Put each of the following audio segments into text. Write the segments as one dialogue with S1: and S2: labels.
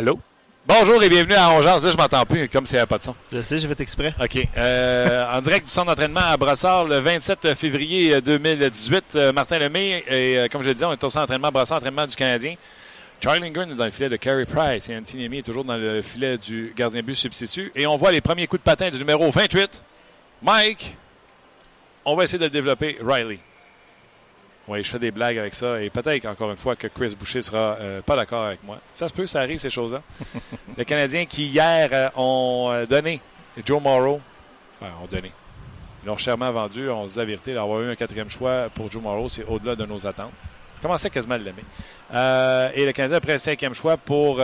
S1: Allô? Bonjour et bienvenue à Ongeance. Là, je m'entends plus, comme s'il n'y avait pas de son.
S2: Je sais, je vais exprès.
S1: OK. Euh, en direct du centre d'entraînement à Brossard le 27 février 2018. Euh, Martin Lemay, et euh, comme je le disais, on est au centre d'entraînement Brossard, entraînement du Canadien. Charlie Lindgren est dans le filet de Carey Price et Anthony Amy est toujours dans le filet du gardien but substitut. Et on voit les premiers coups de patin du numéro 28. Mike, on va essayer de le développer. Riley. Oui, je fais des blagues avec ça et peut-être encore une fois que Chris Boucher sera euh, pas d'accord avec moi. Ça se peut, ça arrive ces choses-là. Les Canadiens qui hier euh, ont euh, donné Joe Morrow, enfin, ont donné. Ils l'ont chèrement vendu. On se dit la vérité, d'avoir eu un quatrième choix pour Joe Morrow, c'est au-delà de nos attentes. Je commençais quasiment à l'aimer? et le Canadien a pris un cinquième choix pour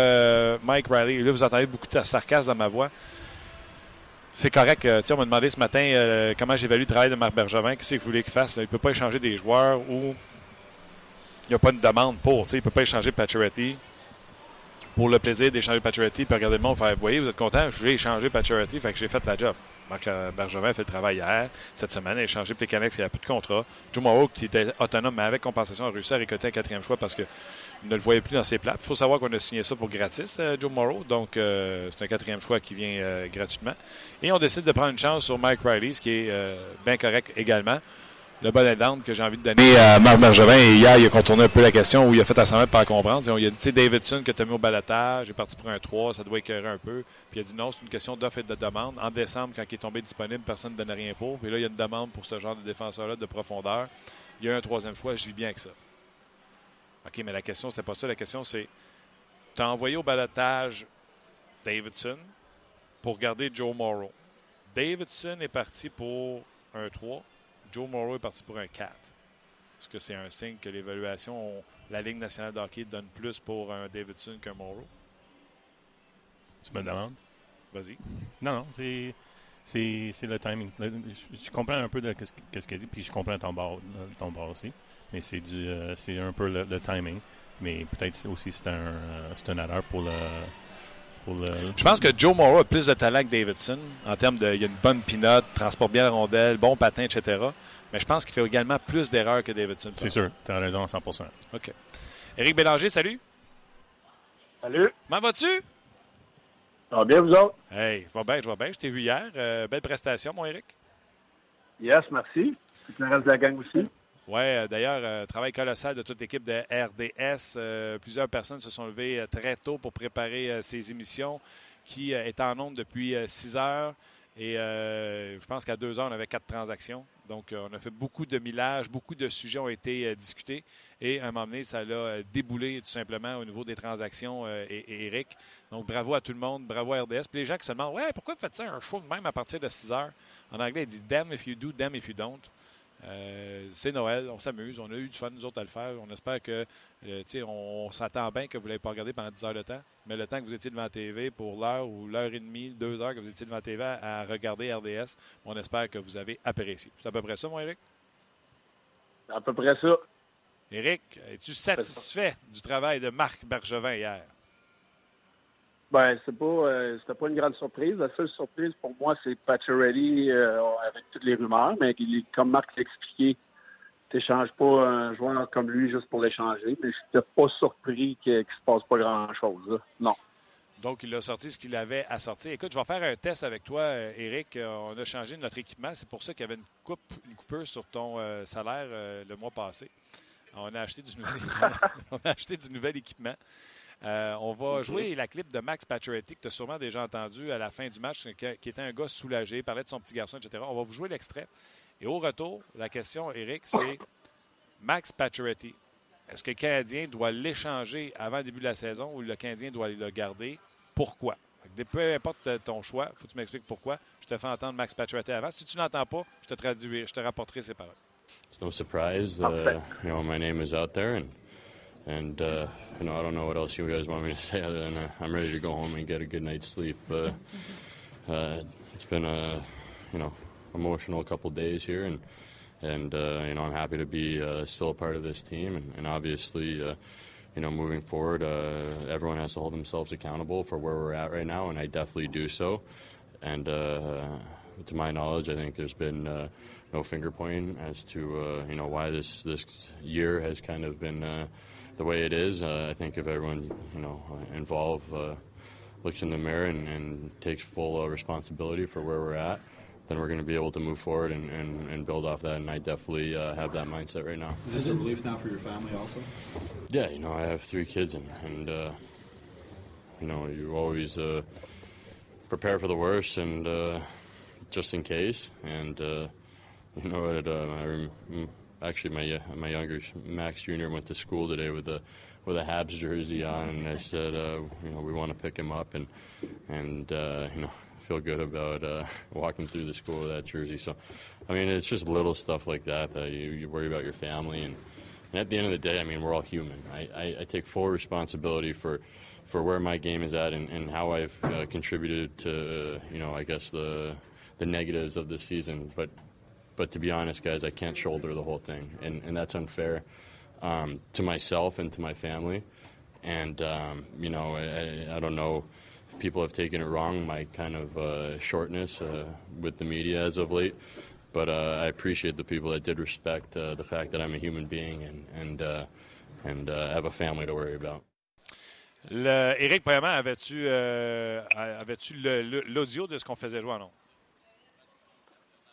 S1: Mike Riley. Et là, vous entendez beaucoup de sarcasme dans ma voix. C'est correct. Euh, on m'a demandé ce matin euh, comment j'évalue le travail de Marc Bergevin. Qu'est-ce qu'il voulait qu'il fasse? Il ne peut pas échanger des joueurs où il n'y a pas de demande pour. Il ne peut pas échanger Pacioretty pour le plaisir d'échanger Pacioretty puis faire Vous voyez, vous êtes content? J'ai échangé Pacioretty, fait que j'ai fait la job. Marc euh, Bergevin a fait le travail hier. Cette semaine, il a échangé Plekanec, il n'y a plus de contrat. Joe Morrow, qui était autonome, mais avec compensation, a réussi à récolter un quatrième choix parce que ne le voyait plus dans ses plats. Il faut savoir qu'on a signé ça pour gratis, euh, Joe Morrow. Donc, euh, c'est un quatrième choix qui vient gratuitement. Et on décide de prendre une chance sur Mike Riley, ce qui est bien correct également. Le bon exemple que j'ai envie de donner à Marc Bergevin, et hier, il a contourné un peu la question où il a fait à mettre par comprendre. Il a dit, tu sais, Davidson que tu as mis au balatage, est parti pour un 3, ça doit écœurer un peu. Puis il a dit non, c'est une question d'offre et de demande. En décembre, quand il est tombé disponible, personne ne donnait rien pour. Puis là, il y a une demande pour ce genre de défenseur-là de profondeur. Il y a un troisième choix, je vis bien avec ça. OK, mais la question, c'était pas ça. La question, c'est tu as envoyé au balotage Davidson pour garder Joe Morrow. Davidson est parti pour un 3. Joe Morrow est parti pour un 4. Est-ce que c'est un signe que l'évaluation, la Ligue nationale de hockey donne plus pour un Davidson qu'un Morrow?
S2: Tu me demandes?
S1: Vas-y.
S2: Non, non, c'est. C'est le timing. Je, comprends un peu de ce qu'elle dit, puis je comprends ton bord, ton bord aussi mais c'est du euh, c'est un peu le, timing. Mais peut-être aussi c'est un, euh, c'est un erreur pour le, pour le,
S1: Je pense que Joe Morrow a plus de talent que Davidson en termes de. Il a une bonne pinote, transporte bien la rondelle, bon patin, etc. Mais je pense qu'il fait également plus d'erreurs que Davidson.
S2: C'est sûr, tu as raison à 100
S1: OK. Éric Bélanger, salut.
S3: Salut.
S1: Comment vas-tu?
S3: Ça va bien, vous autres?
S1: Hey, je vais bien, je vais bien. Je t'ai vu hier. Euh, belle prestation, mon Éric.
S3: Yes, merci. le reste de la gang aussi.
S1: Oui, euh, d'ailleurs, euh, travail colossal de toute l'équipe de RDS. Euh, plusieurs personnes se sont levées très tôt pour préparer ces émissions qui est en nombre depuis 6 heures. Et je pense qu'à 2 heures, on avait quatre transactions. Donc, on a fait beaucoup de millages, beaucoup de sujets ont été discutés. Et à un moment donné, ça l'a déboulé tout simplement au niveau des transactions, et, Eric. Donc, bravo à tout le monde, bravo à RDS. Puis les gens qui se demandent, ouais, pourquoi vous faites ça un show même à partir de 6 heures? En anglais, il dit damn if you do, damn if you don't. Euh, c'est Noël, on s'amuse, on a eu du fun nous autres à le faire. On espère que, euh, on, s'attend bien que vous ne l'ayez pas regardé pendant 10 heures de temps, mais le temps que vous étiez devant la TV pour l'heure ou l'heure et demie, deux heures que vous étiez devant la TV à, regarder RDS, on espère que vous avez apprécié. C'est à peu près ça, mon Eric?
S3: À peu près ça.
S1: Eric, es-tu satisfait du travail de Marc Bergevin hier?
S3: Ben, c'est pas, euh, c'était pas une grande surprise. La seule surprise pour moi, c'est Pacioretty euh, avec toutes les rumeurs, mais comme Marc l'a expliqué, t'échanges pas un joueur comme lui juste pour l'échanger. Mais je n'étais pas surpris qu'il ne se passe pas grand-chose. Non.
S1: Donc, il a sorti ce qu'il avait à sortir. Écoute, je vais faire un test avec toi, Eric. Euh, on a changé notre équipement. C'est pour ça qu'il y avait une coupe, une coupure sur ton salaire le mois passé. On a acheté du nouvel, on a acheté du nouvel équipement. Euh, on va jouer la clip de Max Pacioretty que tu as sûrement déjà entendu à la fin du match, qui, était un gars soulagé, parlait de son petit garçon, etc. On va vous jouer l'extrait. Et au retour, la question, Eric, c'est Max Pacioretty. Est-ce que le Canadien doit l'échanger avant le début de la saison ou le Canadien doit le garder? Pourquoi? peu importe ton choix, il faut que tu m'expliques pourquoi. Je te fais entendre Max Pacioretty avant. Si tu n'entends pas, je te traduirai, je te rapporterai ces paroles.
S4: It's no surprise, uh, you know, my name is out there, and and uh, you know, I don't know what else you guys want me to say other than uh, I'm ready to go home and get a good night's sleep. Uh, uh, it's been a you know emotional couple days here, and and uh, you know I'm happy to be uh, still a part of this team, and, and obviously. Uh, you know, moving forward, uh, everyone has to hold themselves accountable for where we're at right now, and I definitely do so. And uh, to my knowledge, I think there's been uh, no finger pointing as to uh, you know why this this year has kind of been uh, the way it is. Uh, I think if everyone you know involved looks in the mirror and, and takes full responsibility for where we're at, then we're going to be able to move forward and, and, and build off that. And I definitely uh, have that mindset right now.
S5: Is this a relief now for your family also?
S4: Yeah, you know, I have three kids, and, and uh, you know, you always uh, prepare for the worst and uh, just in case. And uh, you know? I rem- mm, actually my my younger Max Jr. went to school today with a with a Habs jersey on, and I said, uh, you know, we want to pick him up, and and uh, you know feel good about uh, walking through the school with that jersey. So, I mean, it's just little stuff like that that you, you worry about your family, and, and, at the end of the day, I mean, we're all human. I, I, I take full responsibility for for where my game is at and, and how I've uh, contributed to, you know, I guess the the negatives of this season. But but to be honest, guys, I can't shoulder the whole thing, and and that's unfair um, to myself and to my family. And um, you know, I, I don't know people have taken it wrong, my kind of uh, shortness uh, with the media as of late. But uh, I appreciate the people that did respect uh, the fact that I'm a human being and and uh, and uh, have a family to worry about.
S1: Le, Éric, premièrement, avais-tu avais-tu l'audio de ce qu'on faisait jouer non?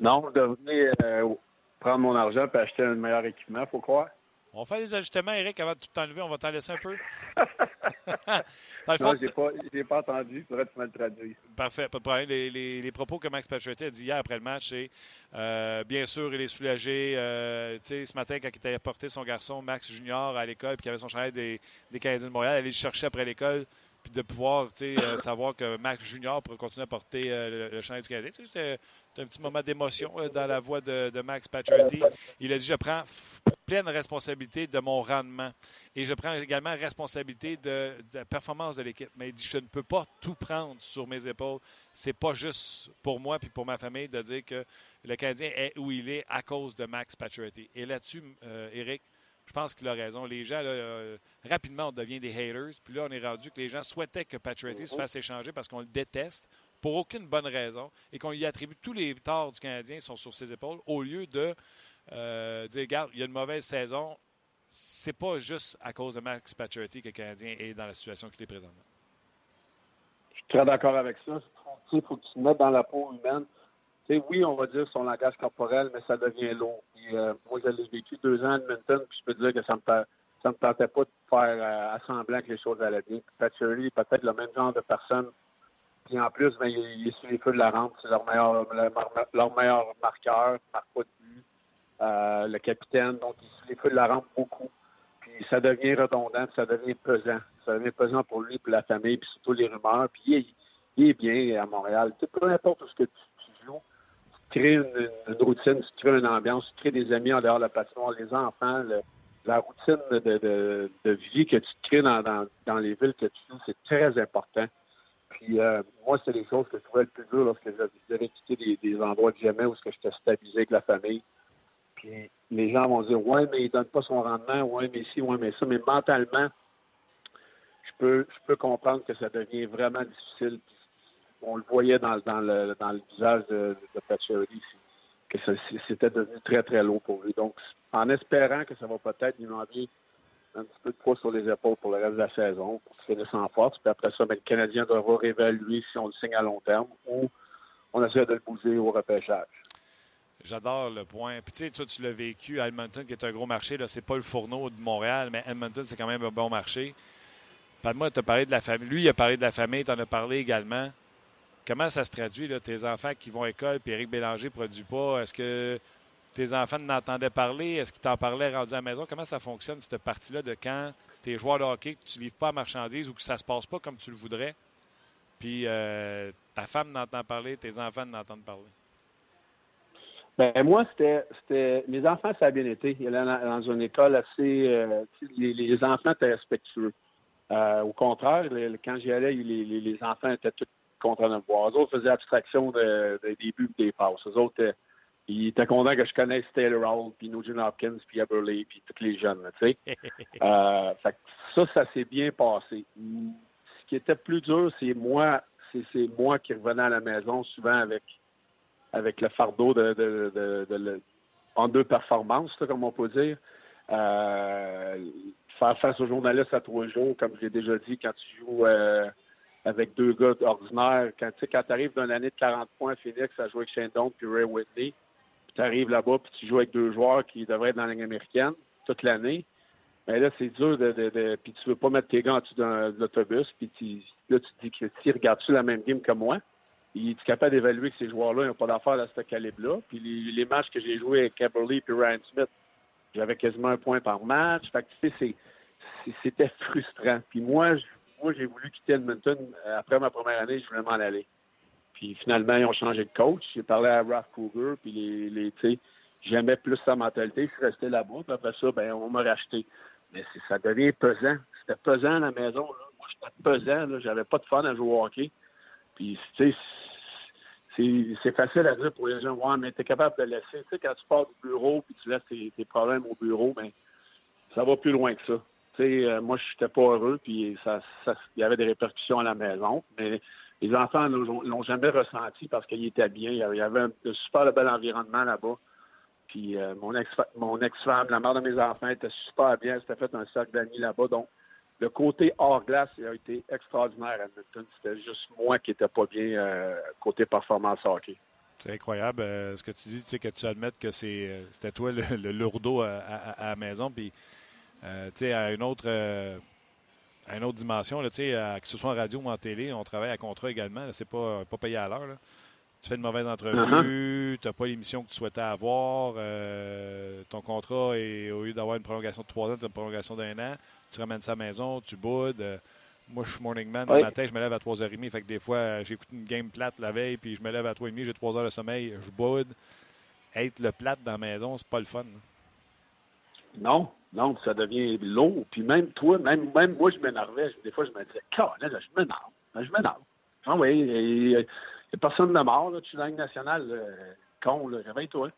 S3: Non, je devrais prendre mon argent et acheter un meilleur équipement, faut croire.
S1: On fait des ajustements, Eric, avant de tout enlever. On va t'en laisser un peu.
S3: non, je n'ai pas, pas, entendu. Il faudrait que tu me le traduises.
S1: Parfait, pas de problème. Les, les, les propos que Max Pacioretty a dit hier après le match, c'est euh, bien sûr, il est soulagé. Euh, ce matin, quand il a apporté son garçon, Max Junior, à l'école, puis qu'il avait son chandail des, des Canadiens de Montréal, aller le chercher après l'école puis de pouvoir euh, savoir que Max Junior pourrait continuer à porter euh, le, le du Canadien. C'était un petit moment d'émotion euh, dans la voix de, de Max Pacioretty. Il a dit Je prends pleine responsabilité de mon rendement et je prends également responsabilité de, la performance de l'équipe. Mais il dit Je ne peux pas tout prendre sur mes épaules. C'est pas juste pour moi puis pour ma famille de dire que le Canadien est où il est à cause de Max Pacioretty. Et là-dessus, Eric, je pense qu'il a raison. Les gens, euh, rapidement, on devient des haters. Puis là, on est rendu que les gens souhaitaient que Patrick se fasse échanger parce qu'on le déteste pour aucune bonne raison et qu'on lui attribue tous les torts du Canadien sont sur ses épaules au lieu de euh, dire, regarde, il y a une mauvaise saison. C'est pas juste à cause de Max Pacioretty que le Canadien est dans la situation qu'il est présentement.
S3: Je suis très d'accord avec ça. Il faut que tu te mettes dans la peau humaine oui, on va dire son langage corporel, mais ça devient lourd. Euh, moi, j'ai vécu deux ans à Edmonton, puis je peux dire que ça me ça me tentait pas de faire euh, assemblant que les choses allaient bien. Patchery est peut-être le même genre de personne. Puis en plus, ben, il, est sur les feux de la rampe. C'est leur meilleur, leur meilleur marqueur, marque pas de but. Euh, le capitaine, donc il est sur les feux de la rampe beaucoup. Puis ça devient redondant, puis ça devient pesant. Ça devient pesant pour lui, pour la famille, puis surtout les rumeurs. Puis il est, il est bien à Montréal. peu importe ce que tu crées une, routine, tu crées une ambiance, tu crées des amis en dehors de la patinoire, les enfants, la routine de, vie que tu crées dans, les villes que tu joues, c'est très important. Puis euh, moi, c'est les choses que je trouvais le plus dur lorsque j'avais quitté des, endroits que j'aimais où j'étais stabilisé avec la famille. Puis les gens vont dire Ouais, mais il donne pas son rendement, ouais, mais si, ouais, mais ça. Mais mentalement, je peux comprendre que ça devient vraiment difficile on le voyait dans, le, dans le visage de, de que c'était devenu très, très lourd pour lui. Donc, en espérant que ça va peut-être lui demander un petit peu de poids sur les épaules pour le reste de la saison, pour qu'il finisse en force. Puis après ça, ben, le Canadien devra réévaluer si on le signe à long terme ou on essaie de le bouger au repêchage.
S1: J'adore le point. Puis tu sais, toi, tu l'as vécu à Edmonton, qui est un gros marché. Ce n'est pas le fourneau de Montréal, mais Edmonton, c'est quand même un bon marché. Parle-moi, tu as parlé de la famille. Lui, il a parlé de la famille, tu en as parlé également. Comment ça se traduit, là, tes enfants qui vont à l'école, puis Éric Bélanger ne produit pas? Est-ce que tes enfants n'entendaient parler? Est-ce qu'ils t'en parlaient rendu à la maison? Comment ça fonctionne, cette partie-là, de quand tes joueurs de hockey, que tu livres pas à marchandises ou que ça se passe pas comme tu le voudrais? puis euh, ta femme n'entend parler, tes enfants n'entendent parler?
S3: Ben moi, c'était, mes enfants, ça a bien été. Il allait dans, une école assez, euh, les, enfants étaient respectueux. Euh, au contraire, quand j'y allais, les enfants étaient tous contents de me voir. Eux autres faisaient abstraction de- des débuts et des passes. Eux autres, euh, ils étaient contents que je connaisse Taylor Hall, puis Nugent Hopkins, puis Eberle, puis tous les jeunes, tu sais. Euh, fait ça, ça s'est bien passé. Ce qui était plus dur, c'est moi, c'est, moi qui revenais à la maison souvent avec avec le fardeau de, de, de, de en deux performances, comme on peut dire. Euh, faire face aux journalistes à trois jours, comme j'ai déjà dit, quand tu joues euh, avec deux gars ordinaires, quand tu quand arrives d'une année de 40 points à Phoenix à jouer avec Shane Doan puis Ray Whitney, puis tu arrives là-bas puis tu joues avec deux joueurs qui devraient être dans la Ligue américaine toute l'année, mais là, c'est dur de, de, de- Puis tu veux pas mettre tes gants en dessous de l'autobus, puis tu, là, tu te dis que si regardes-tu la même game que moi, il est capable d'évaluer que ces joueurs-là n'ont pas d'affaires à ce calibre-là. Puis les, matchs que j'ai joués avec Caberly et Ryan Smith, j'avais quasiment un point par match. Fait que, tu sais, c'était frustrant. Puis moi, je- moi, j'ai voulu quitter Edmonton. Euh, Après ma première année, je voulais m'en aller. Puis finalement, ils ont changé de coach. J'ai parlé à Ralph Kruger, puis les, tu sais, j'aimais plus sa mentalité. Je suis resté là-bas. Puis après ça, ben, on m'a racheté. Mais ça devient pesant. C'était pesant à la maison. Moi, j'étais pesant. J'avais pas de fun à jouer au hockey. Puis, tu sais, c'est c'est facile à dire pour les gens, ouais, mais tu es capable de laisser. Tu sais, quand tu pars du bureau puis tu laisses tes, tes problèmes au bureau, ben ça va plus loin que ça. Tu sais, euh, moi, je n'étais pas heureux, puis il y avait des répercussions à la maison. Mais les enfants l'ont jamais ressenti parce qu'ils étaient bien. Il y avait- un, super bel environnement là-bas. Puis euh, mon ex mon ex-femme, la mère de mes enfants, était super bien. Elle s'était fait un cercle d'amis là-bas. Donc, le côté hors glace il a été extraordinaire à Edmonton. C'était juste moi qui n'étais pas bien euh, côté performance hockey.
S1: C'est incroyable ce que tu dis, tu sais, que tu admettes que c'était toi le, le lourdeau à, à- à la maison. Puis, euh, tu sais, à une autre. euh, à une autre dimension, là, à- que ce soit en radio ou en télé, on travaille à contrat également. C'est pas, pas payé à l'heure. Tu fais une mauvaise entrevue, tu n'as pas l'émission que tu souhaitais avoir, euh, ton contrat, est, au lieu d'avoir une prolongation de trois ans, tu as une prolongation d'un an, tu ramènes la maison, tu boudes. euh, moi, je suis morning man. Le
S3: Oui.
S1: matin, je me lève à 3h30. Fait que des fois, j'écoute une game plate la veille, puis je me lève à 3h30, j'ai 3 heures de sommeil, je boude. Être le plate dans la maison, c'est pas le fun.
S3: Non, non, ça devient lourd. Puis même toi, même, même moi, je m'énervais. Des fois, je me disais, là, je m'énerve. Je m'énerve. Ah oui, il n'y a personne de mort. Là. Tu es dans la Ligue nationale, euh, con, là, réveille-toi.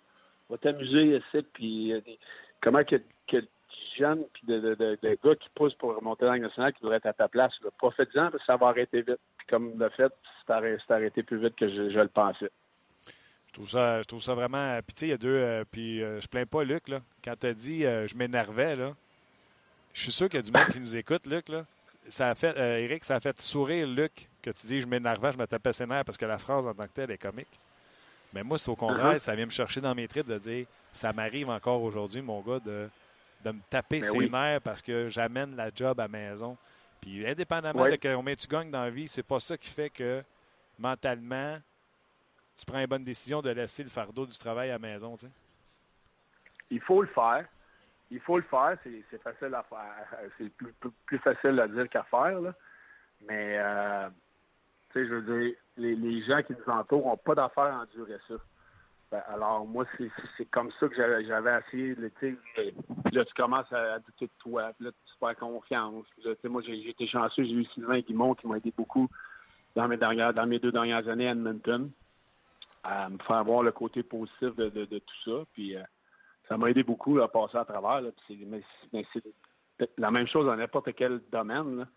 S3: Va t'amuser ici. Puis euh, comment que, que jeunes puis de, gars qui poussent pour remonter dans nationale qui devraient être à ta place. Profite-en, parce que ça va arrêter vite. Puis comme de fait, c'est arrêté, arrêté plus vite que je le pensais.
S1: Je trouve ça, je trouve ça vraiment. Puis, tu sais, il y a deux. euh, puis, euh, je plains pas Luc, là. Quand tu as dit euh, je m'énervais, là, je suis sûr qu'il y a du monde qui nous écoute, Luc, là. Ça a fait, euh, Eric, ça a fait sourire Luc que tu dis je m'énervais, je me tapais ses nerfs parce que la phrase en tant que telle est comique. Mais moi, c'est au contraire,
S3: Uh-huh.
S1: ça vient me chercher dans mes tripes de dire ça m'arrive encore aujourd'hui, mon gars, de, de me taper
S3: Ben
S1: ses
S3: oui.
S1: nerfs parce que j'amène la job à la maison. Puis, indépendamment
S3: Oui.
S1: de combien tu gagnes dans la vie, c'est pas ça qui fait que mentalement, tu prends une bonne décision de laisser le fardeau du travail à la maison, tu sais?
S3: il faut le faire. Il faut le faire. C'est, facile à faire. C'est plus, facile à dire qu'à faire. Là. Mais, euh, tu sais, je veux dire, les, gens qui nous entourent n'ont pas d'affaire à endurer ça. Ben, alors, moi, c'est, comme ça que j'avais, essayé. sais, là, tu commences à, à douter de toi. Puis là, tu perds confiance. Puis là, moi, j'ai, été chanceux. J'ai eu Sylvain Guimont qui m'a aidé beaucoup dans mes, dans mes deux dernières années à Edmonton à me faire voir le côté positif de, tout ça. Puis, euh, ça m'a aidé beaucoup à passer à travers. Puis c'est, mais, c'est la même chose dans n'importe quel domaine.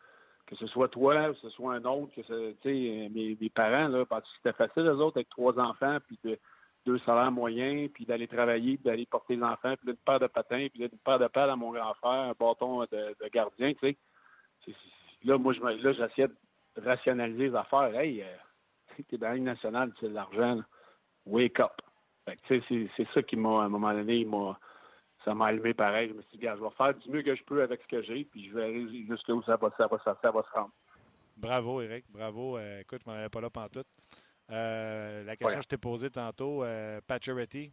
S3: Que ce soit toi, que ce soit un autre, que ce, mes, mes parents, parce que c'était facile, eux autres, avec trois enfants, puis de, deux salaires moyens, puis d'aller travailler, puis d'aller porter les enfants, puis une paire de patins, puis là, une paire de pelles à mon grand frère, un bâton de, gardien, tu sais. Là, moi, je, là, j'essayais de rationaliser les affaires. Hey, euh, t'es dans la Ligue nationale, c'est de l'argent, là. Wake up. C'est, ça qui m'a, à un moment donné, m'a, ça m'a allumé pareil. Je me suis dit, je vais faire du mieux que je peux avec ce que j'ai, puis je verrai jusqu'où ça va, ça va, ça, ça va se rendre.
S1: Bravo, Eric. Bravo. Euh, écoute, je m'en avais pas là pantoute. Euh, la question que je t'ai posée tantôt, euh, Pacioretty,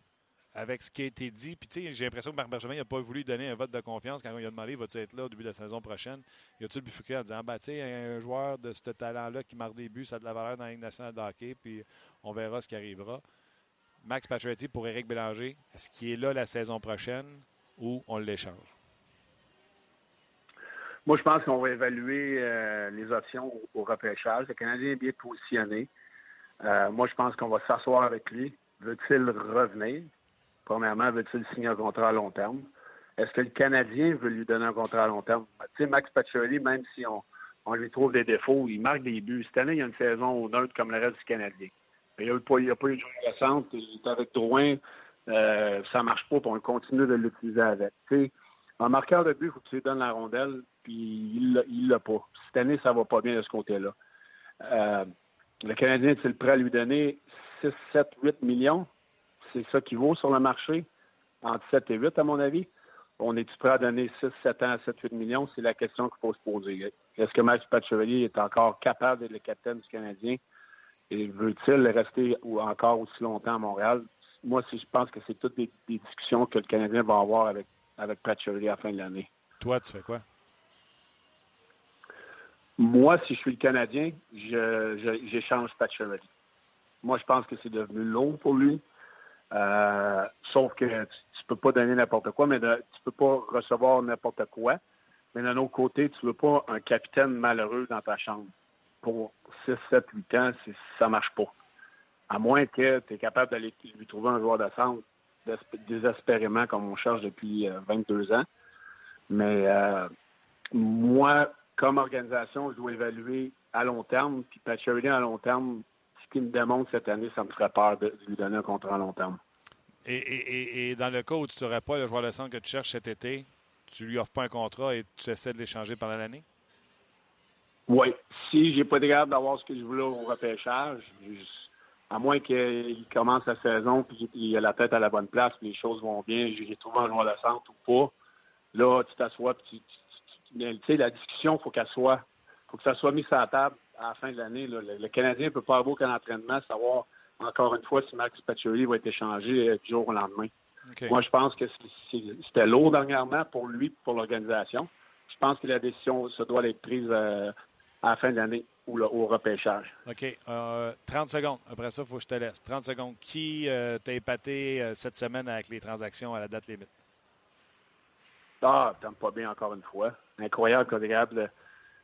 S1: avec ce qui a été dit. Puis, tu sais, j'ai l'impression que Marc Bergevin n'a pas voulu donner un vote de confiance quand il a demandé va-tu être là au début de la saison prochaine? Il a-tu bifurqué en disant bah, tu sais, un joueur de ce talent-là qui marque des buts, ça a de la valeur dans la Ligue nationale de hockey, puis on verra ce qui arrivera. Max Pacioretty pour Éric Bélanger, est-ce qu'il est là la saison prochaine ou on l'échange?
S3: Moi, je pense qu'on va évaluer euh, les options au, repêchage. Le Canadien est bien positionné. Euh, moi, je pense qu'on va s'asseoir avec lui. Veut-il revenir? Premièrement, veut-il signer un contrat à long terme? Est-ce que le Canadien veut lui donner un contrat à long terme? Tu sais, Max Pacioretty, même si on, on, lui trouve des défauts, il marque des buts. Cette année, il y a une saison neutre comme le reste du Canadien. Il n'y a, pas eu de jeu récente. Il est avec Drouin. Euh, ça marche pas, puis on continue de l'utiliser avec. Tu sais, un marqueur de but, il faut que tu lui donnes la rondelle, puis il l'a pas. Cette année, ça va pas bien de ce côté-là. Euh, le Canadien est-il prêt à lui donner 6, 7, 8 millions? C'est ça qui vaut sur le marché, entre 7 et 8, à mon avis. On est-tu prêt à donner 6, 7 ans à 7, 8 millions? C'est la question qu'il faut se poser. Est-ce que Max Patchevalier est encore capable d'être le capitaine du Canadien? Et veut-il rester ou encore aussi longtemps à Montréal? Moi, je pense que c'est toutes des, discussions que le Canadien va avoir avec, avec Patchevalier à la fin de l'année.
S1: Toi, tu fais quoi?
S3: Moi, si je suis le Canadien, j'échange je, Moi, je pense que c'est devenu long pour lui. Euh, sauf que tu, ne peux pas donner n'importe quoi, mais tu tu peux pas recevoir n'importe quoi. Mais d'un autre côté, tu veux pas un capitaine malheureux dans ta chambre. Pour 6, 7, 8 ans, ça marche pas. À moins que tu es capable d'aller lui trouver un joueur de centre désespérément comme on cherche depuis 22 euh, ans. Mais euh, moi, comme organisation, je dois évaluer à long terme. Puis Pacioretty à long terme, ce qu'il me démontre cette année, ça me ferait peur de, lui donner un contrat à long terme.
S1: Et, dans le cas où tu n'aurais pas le joueur de centre que tu cherches cet été, tu lui offres pas un contrat et tu essaies de l'échanger pendant l'année?
S3: Oui. Si j'ai pas été capable d'avoir ce que je voulais au repêchage, à moins qu'il commence la saison puis qu'il a la tête à la bonne place, les choses vont bien, j'ai trouvé un joueur de centre ou pas, là, tu t'assois tu, sais, la discussion, faut qu'elle soit, faut que ça soit mis sur la table à la fin de l'année. Le, Canadien ne peut pas avoir qu'un entraînement, savoir encore une fois si Max Pacioretty va être échangé euh, du jour au lendemain. Moi, je pense que c'était lourd dernièrement pour lui, pour l'organisation. Je pense que la décision se doit être prise euh, à la fin de l'année ou au repêchage.
S1: OK. 30 euh, secondes. Après ça, il faut que je te laisse. 30 secondes. Qui t'a épaté cette semaine avec les transactions à la date limite?
S3: Ah, t'aimes pas bien encore une fois. Incroyable capable,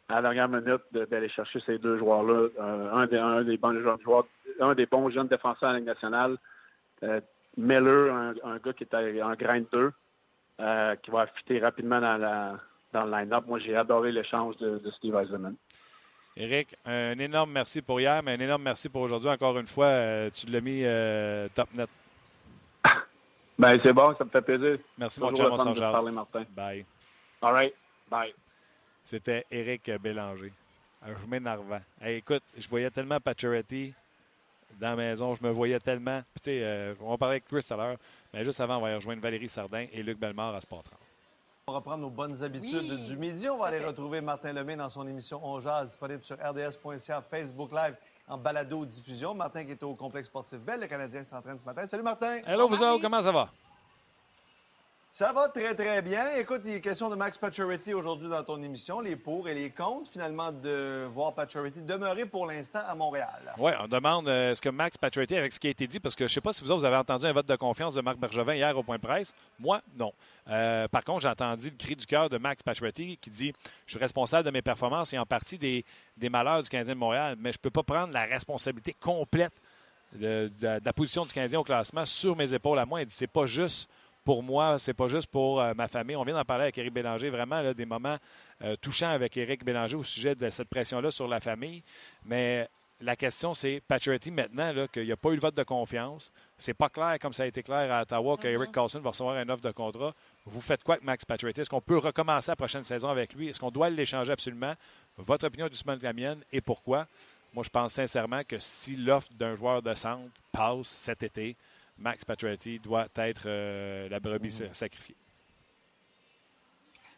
S3: à la dernière minute, d'aller chercher ces deux joueurs-là. Euh, un, des, un, des, bons joueurs, un des bons jeunes défenseurs la Ligue nationale. Euh, Miller, un, gars qui est un grain de deux, euh, qui va fitter rapidement dans, la, dans le line-up. Moi, j'ai adoré l'échange de, de, Steve Eisenman.
S1: Éric, un énorme merci pour hier, mais un énorme merci pour aujourd'hui. Encore une fois, tu l'as mis top net.
S3: Ben, c'est bon, ça me fait plaisir.
S1: Merci, mon cher, on
S3: parler, Martin.
S1: Bye.
S3: All right. Bye.
S1: C'était Éric Bélanger. Un chemin narvant. écoute, je voyais tellement Pacioretty dans la maison. Je me voyais tellement. Tu sais, euh, on va parler avec Chris tout à l'heure, mais juste avant, on va rejoindre Valérie Sardin et Luc Bellemare à Sport 30.
S6: On va reprendre nos bonnes habitudes du midi. On va aller retrouver Martin Lemay dans son émission On Jazz, disponible sur rds.ca, Facebook Live, en balado-diffusion. Martin qui est au complexe sportif Belle, le Canadien s'entraîne ce matin. Salut Martin!
S1: Hello, vous autres, comment ça va?
S6: Ça va très, très bien. Écoute, il est question de Max Pacioretty aujourd'hui dans ton émission, les pour et les contre, finalement, de voir Pacioretty demeurer pour l'instant à Montréal.
S1: Oui, on demande euh, est-ce que Max Pacioretty, avec ce qui a été dit, parce que je ne sais pas si vous, vous avez entendu un vote de confiance de Marc Bergevin hier au point de presse. Moi, non. Euh, par contre, j'ai entendu le cri du cœur de Max Pacioretty qui dit Je suis responsable de mes performances et en partie des, des malheurs du Canadien de Montréal, mais je ne peux pas prendre la responsabilité complète de, la position du Canadien au classement sur mes épaules à moi. Il dit C'est pas juste pour moi, c'est pas juste pour euh, ma famille. On vient d'en parler avec Éric Bélanger, vraiment des moments euh, touchants avec Éric Bélanger au sujet de cette pression-là sur la famille. Mais la question, c'est Patriotty maintenant, qu'il n'y a pas eu le vote de confiance. C'est pas clair, comme ça a été clair à Ottawa, qu'Eric mm-hmm. Carlson va recevoir un offre de contrat. Vous faites quoi avec Max Patriotty? Est-ce qu'on peut recommencer la prochaine saison avec lui? Est-ce qu'on doit l'échanger absolument? Votre opinion du de la mienne et pourquoi? Moi, je pense sincèrement que si l'offre d'un joueur de centre passe cet été, Max Pacioretty doit être euh, la brebis mhm. sacrifiée.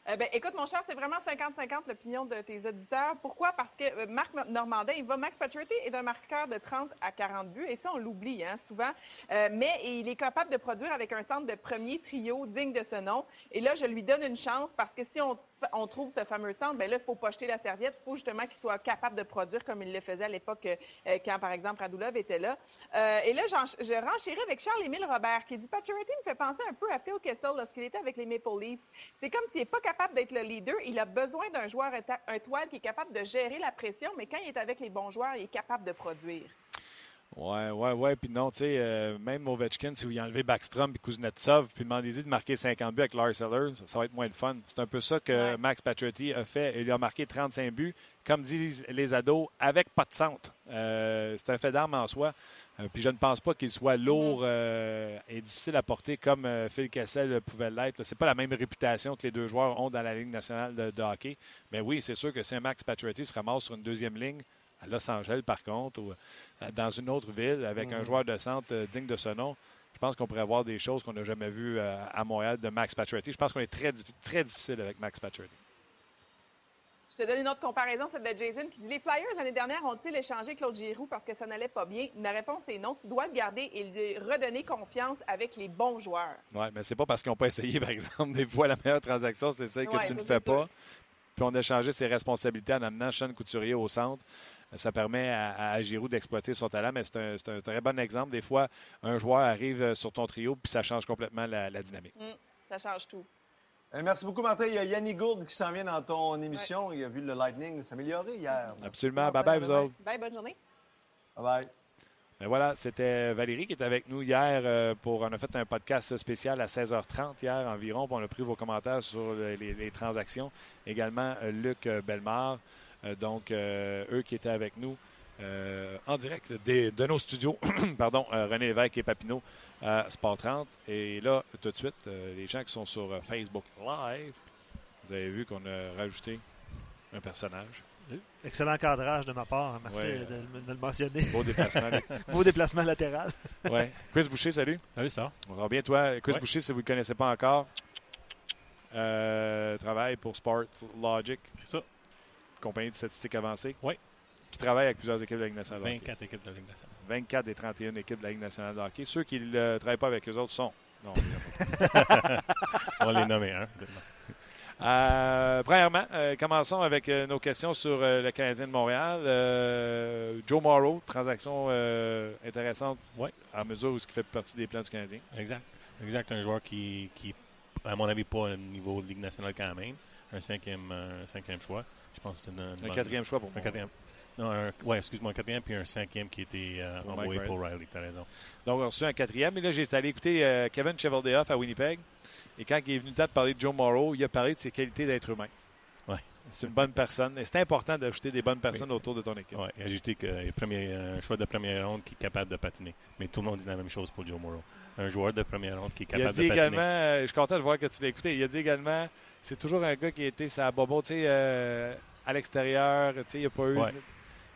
S7: Euh, ben, écoute, mon cher, c'est vraiment 50-50 l'opinion de tes auditeurs. Pourquoi? Parce que euh, Marc Normandin, il va, Max Pacioretty est un marqueur de 30 à 40 buts, et ça, on l'oublie hein, souvent. Euh, mais il est capable de produire avec un centre de premier trio digne de ce nom. Et là, je lui donne une chance parce que si on, on trouve ce fameux centre, ben là, il faut pas jeter la serviette. Il faut justement qu'il soit capable de produire comme il le faisait à l'époque euh, quand, par exemple, Radulov était là. Euh, et là, je renchéris avec Charles-Émile Robert qui dit Pacioretty me fait penser un peu à Phil Kessel lorsqu'il était avec les Maple Leafs. C'est comme s'il n'est pas capable d'être le leader. Il a besoin d'un joueur un toile qui est capable de gérer la pression, mais quand il est avec les bons joueurs, il est capable de produire.
S1: Ouais, ouais, ouais. Puis non, tu sais, euh, même Ovechkin, si vous y enlevez Backstrom et Kuznetsov, puis demandez-y de marquer 50 buts avec Lars Eller, ça, va être moins de fun. C'est un peu ça que Max Patriotty a fait. Il a marqué 35 buts, comme disent les ados, avec pas de centre. Euh, c'est un fait d'arme en soi. Euh, puis je ne pense pas qu'il soit lourd et difficile à porter comme Phil Kessel pouvait l'être. C'est pas la même réputation que les deux joueurs ont dans la Ligue nationale de, hockey. Mais oui, c'est sûr que si un Max Patriotty se ramasse sur une deuxième ligne, à Los Angeles, par contre, ou euh, dans une autre ville avec un mm. joueur de centre euh, digne de ce nom, je pense qu'on pourrait voir des choses qu'on n'a jamais vues euh, à Montréal de Max Pacioretty. Je pense qu'on est très, très difficile avec Max Pacioretty.
S7: Je te donne une autre comparaison, celle de Jason qui dit Les Flyers l'année dernière ont-ils échangé Claude Giroux parce que ça n'allait pas bien? La réponse est non. Tu dois le garder et lui redonner confiance avec les bons joueurs.
S1: Oui, mais c'est pas parce qu'ils n'ont pas essayé, par exemple, des fois la meilleure transaction, c'est celle que tu ne fais pas. Puis on a changé ses responsabilités en amenant Sean Couturier au centre ça permet à, Giroud d'exploiter son talent, mais c'est un, très bon exemple. Des fois, un joueur arrive sur ton trio, puis ça change complètement la, dynamique.
S7: Mm, ça change tout.
S6: Euh, merci beaucoup, Martin. Il y a Yannick Gould qui s'en vient dans ton émission. Il a vu le Lightning s'améliorer hier.
S1: Absolument. Bye-bye, vous autres.
S7: Bye, bonne journée.
S6: Bye-bye.
S1: Ben voilà, c'était Valérie qui était avec nous hier euh, pour. On a fait un podcast spécial à 16h30 hier environ. on a pris vos commentaires sur les, transactions. Également, euh, Luc Belmar. Euh, donc, euh, eux qui étaient avec nous euh, en direct de nos studios, pardon, René Lévesque et Papineau à Sport 30. Et là, tout de suite, les gens qui sont sur Facebook Live, vous avez vu qu'on a rajouté un personnage.
S8: Excellent cadrage de ma part. Merci de, le mentionner.
S1: Beau déplacement.
S8: Beau déplacement latéral.
S1: oui. Chris Boucher, salut.
S2: Salut, ça.
S1: On va bien, toi? Chris Boucher, si vous ne le connaissez pas encore, travaille pour Sport Logic.
S2: C'est ça
S1: compagnie de statistiques avancées.
S2: Oui.
S1: Qui travaille avec plusieurs équipes de la Ligue nationale
S2: 24 équipes de la Ligue nationale.
S1: 24 des 31 équipes de la Ligue nationale de hockey. Ceux qui ne travaillent pas avec eux autres sont. Non,
S2: On va les nommer, hein.
S1: Euh, premièrement, euh, commençons avec euh, nos questions sur le Canadien de Montréal. Joe Morrow, transaction intéressante
S2: ouais.
S1: à mesure où il fait partie des plans du Canadien.
S2: Exact. Exact. Un joueur qui, qui à mon avis, pas au niveau de Ligue nationale quand même. Un cinquième, un cinquième choix. Je pense que c'est
S1: un quatrième choix pour moi.
S2: Un quatrième. Non, un, ouais, excuse-moi, un quatrième puis un cinquième qui était euh, envoyé pour Riley. Tu as raison.
S1: Donc, on a reçu un quatrième. Et là, j'ai allé écouter euh, Kevin Cheveldayoff à Winnipeg. Et quand il est venu le temps de parler de Joe Morrow, il a parlé de ses qualités d'être humain.
S2: Ouais.
S1: C'est une bonne personne. Et c'est important d'ajouter des bonnes personnes autour de ton équipe.
S2: Oui, ajouter que premier, un choix de première ronde qui est capable de patiner. Mais tout le monde dit la même chose pour Joe Morrow. Un joueur de première ronde qui est capable
S1: il a
S2: dit
S1: de patiner. Également, euh, je suis content de voir que tu l'as écouté. Il a dit également, c'est toujours un gars qui a été sa bobo, tu sais, à l'extérieur. Il n'y a pas eu.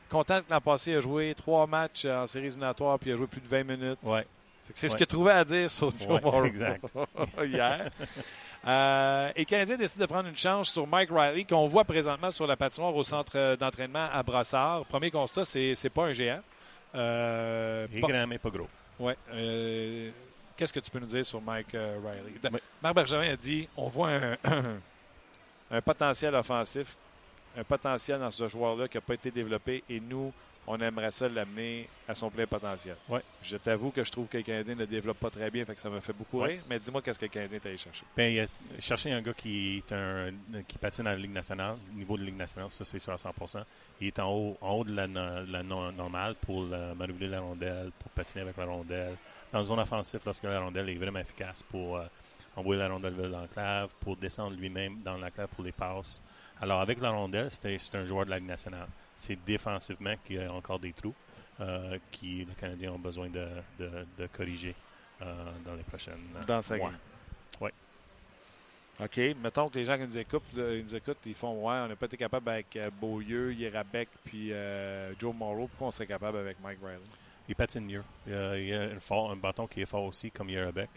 S1: Content que l'an passé, il a joué trois matchs en séries éliminatoires puis il a joué plus de 20 minutes.
S2: Ouais.
S1: C'est ce qu'il a trouvé à dire sur Joe
S2: ouais, exact.
S1: hier. Euh, et le Canadien décide de prendre une chance sur Mike Riley, qu'on voit présentement sur la patinoire au centre d'entraînement à Brassard. Premier constat, c'est n'est pas un géant.
S2: Euh, il est grand, mais pas gros.
S1: Euh, qu'est-ce que tu peux nous dire sur Mike Riley? Marc Bergevin a dit on voit un potentiel offensif un potentiel dans ce joueur-là qui n'a pas été développé et nous, on aimerait ça l'amener à son plein potentiel.
S2: Ouais.
S1: Je t'avoue que je trouve que le Canadien ne développe pas très bien, fait que ça me fait beaucoup rire. Mais dis-moi, qu'est-ce que le Canadien est allé chercher?
S2: Ben, il a cherché un gars qui, est un, qui patine dans la Ligue nationale, au niveau de la Ligue nationale, ça c'est sûr à 100% Il est en haut, en haut de la, la normale pour manipuler la rondelle, pour patiner avec la rondelle. Dans une zone offensive, lorsque la rondelle est vraiment efficace pour euh, envoyer la rondelle vers l'enclave, pour descendre lui-même dans l'enclave pour les passes. Alors, avec la rondelle, c'est un joueur de la Ligue nationale. C'est défensivement qu'il y a encore des trous euh, qui les Canadiens ont besoin de, de, corriger euh, dans les prochaines
S1: Dans sa
S2: mois. Oui.
S1: OK. Mettons que les gens qui nous écoutent, ils, nous écoutent, ils font Ouais, on n'a pas été capable avec euh, Beaulieu, Yerabek puis Joe Morrow. Pourquoi on serait capable avec Mike Riley?
S2: Il patine mieux. Il y a, un, fort, un bâton qui est fort aussi, comme Yerabek.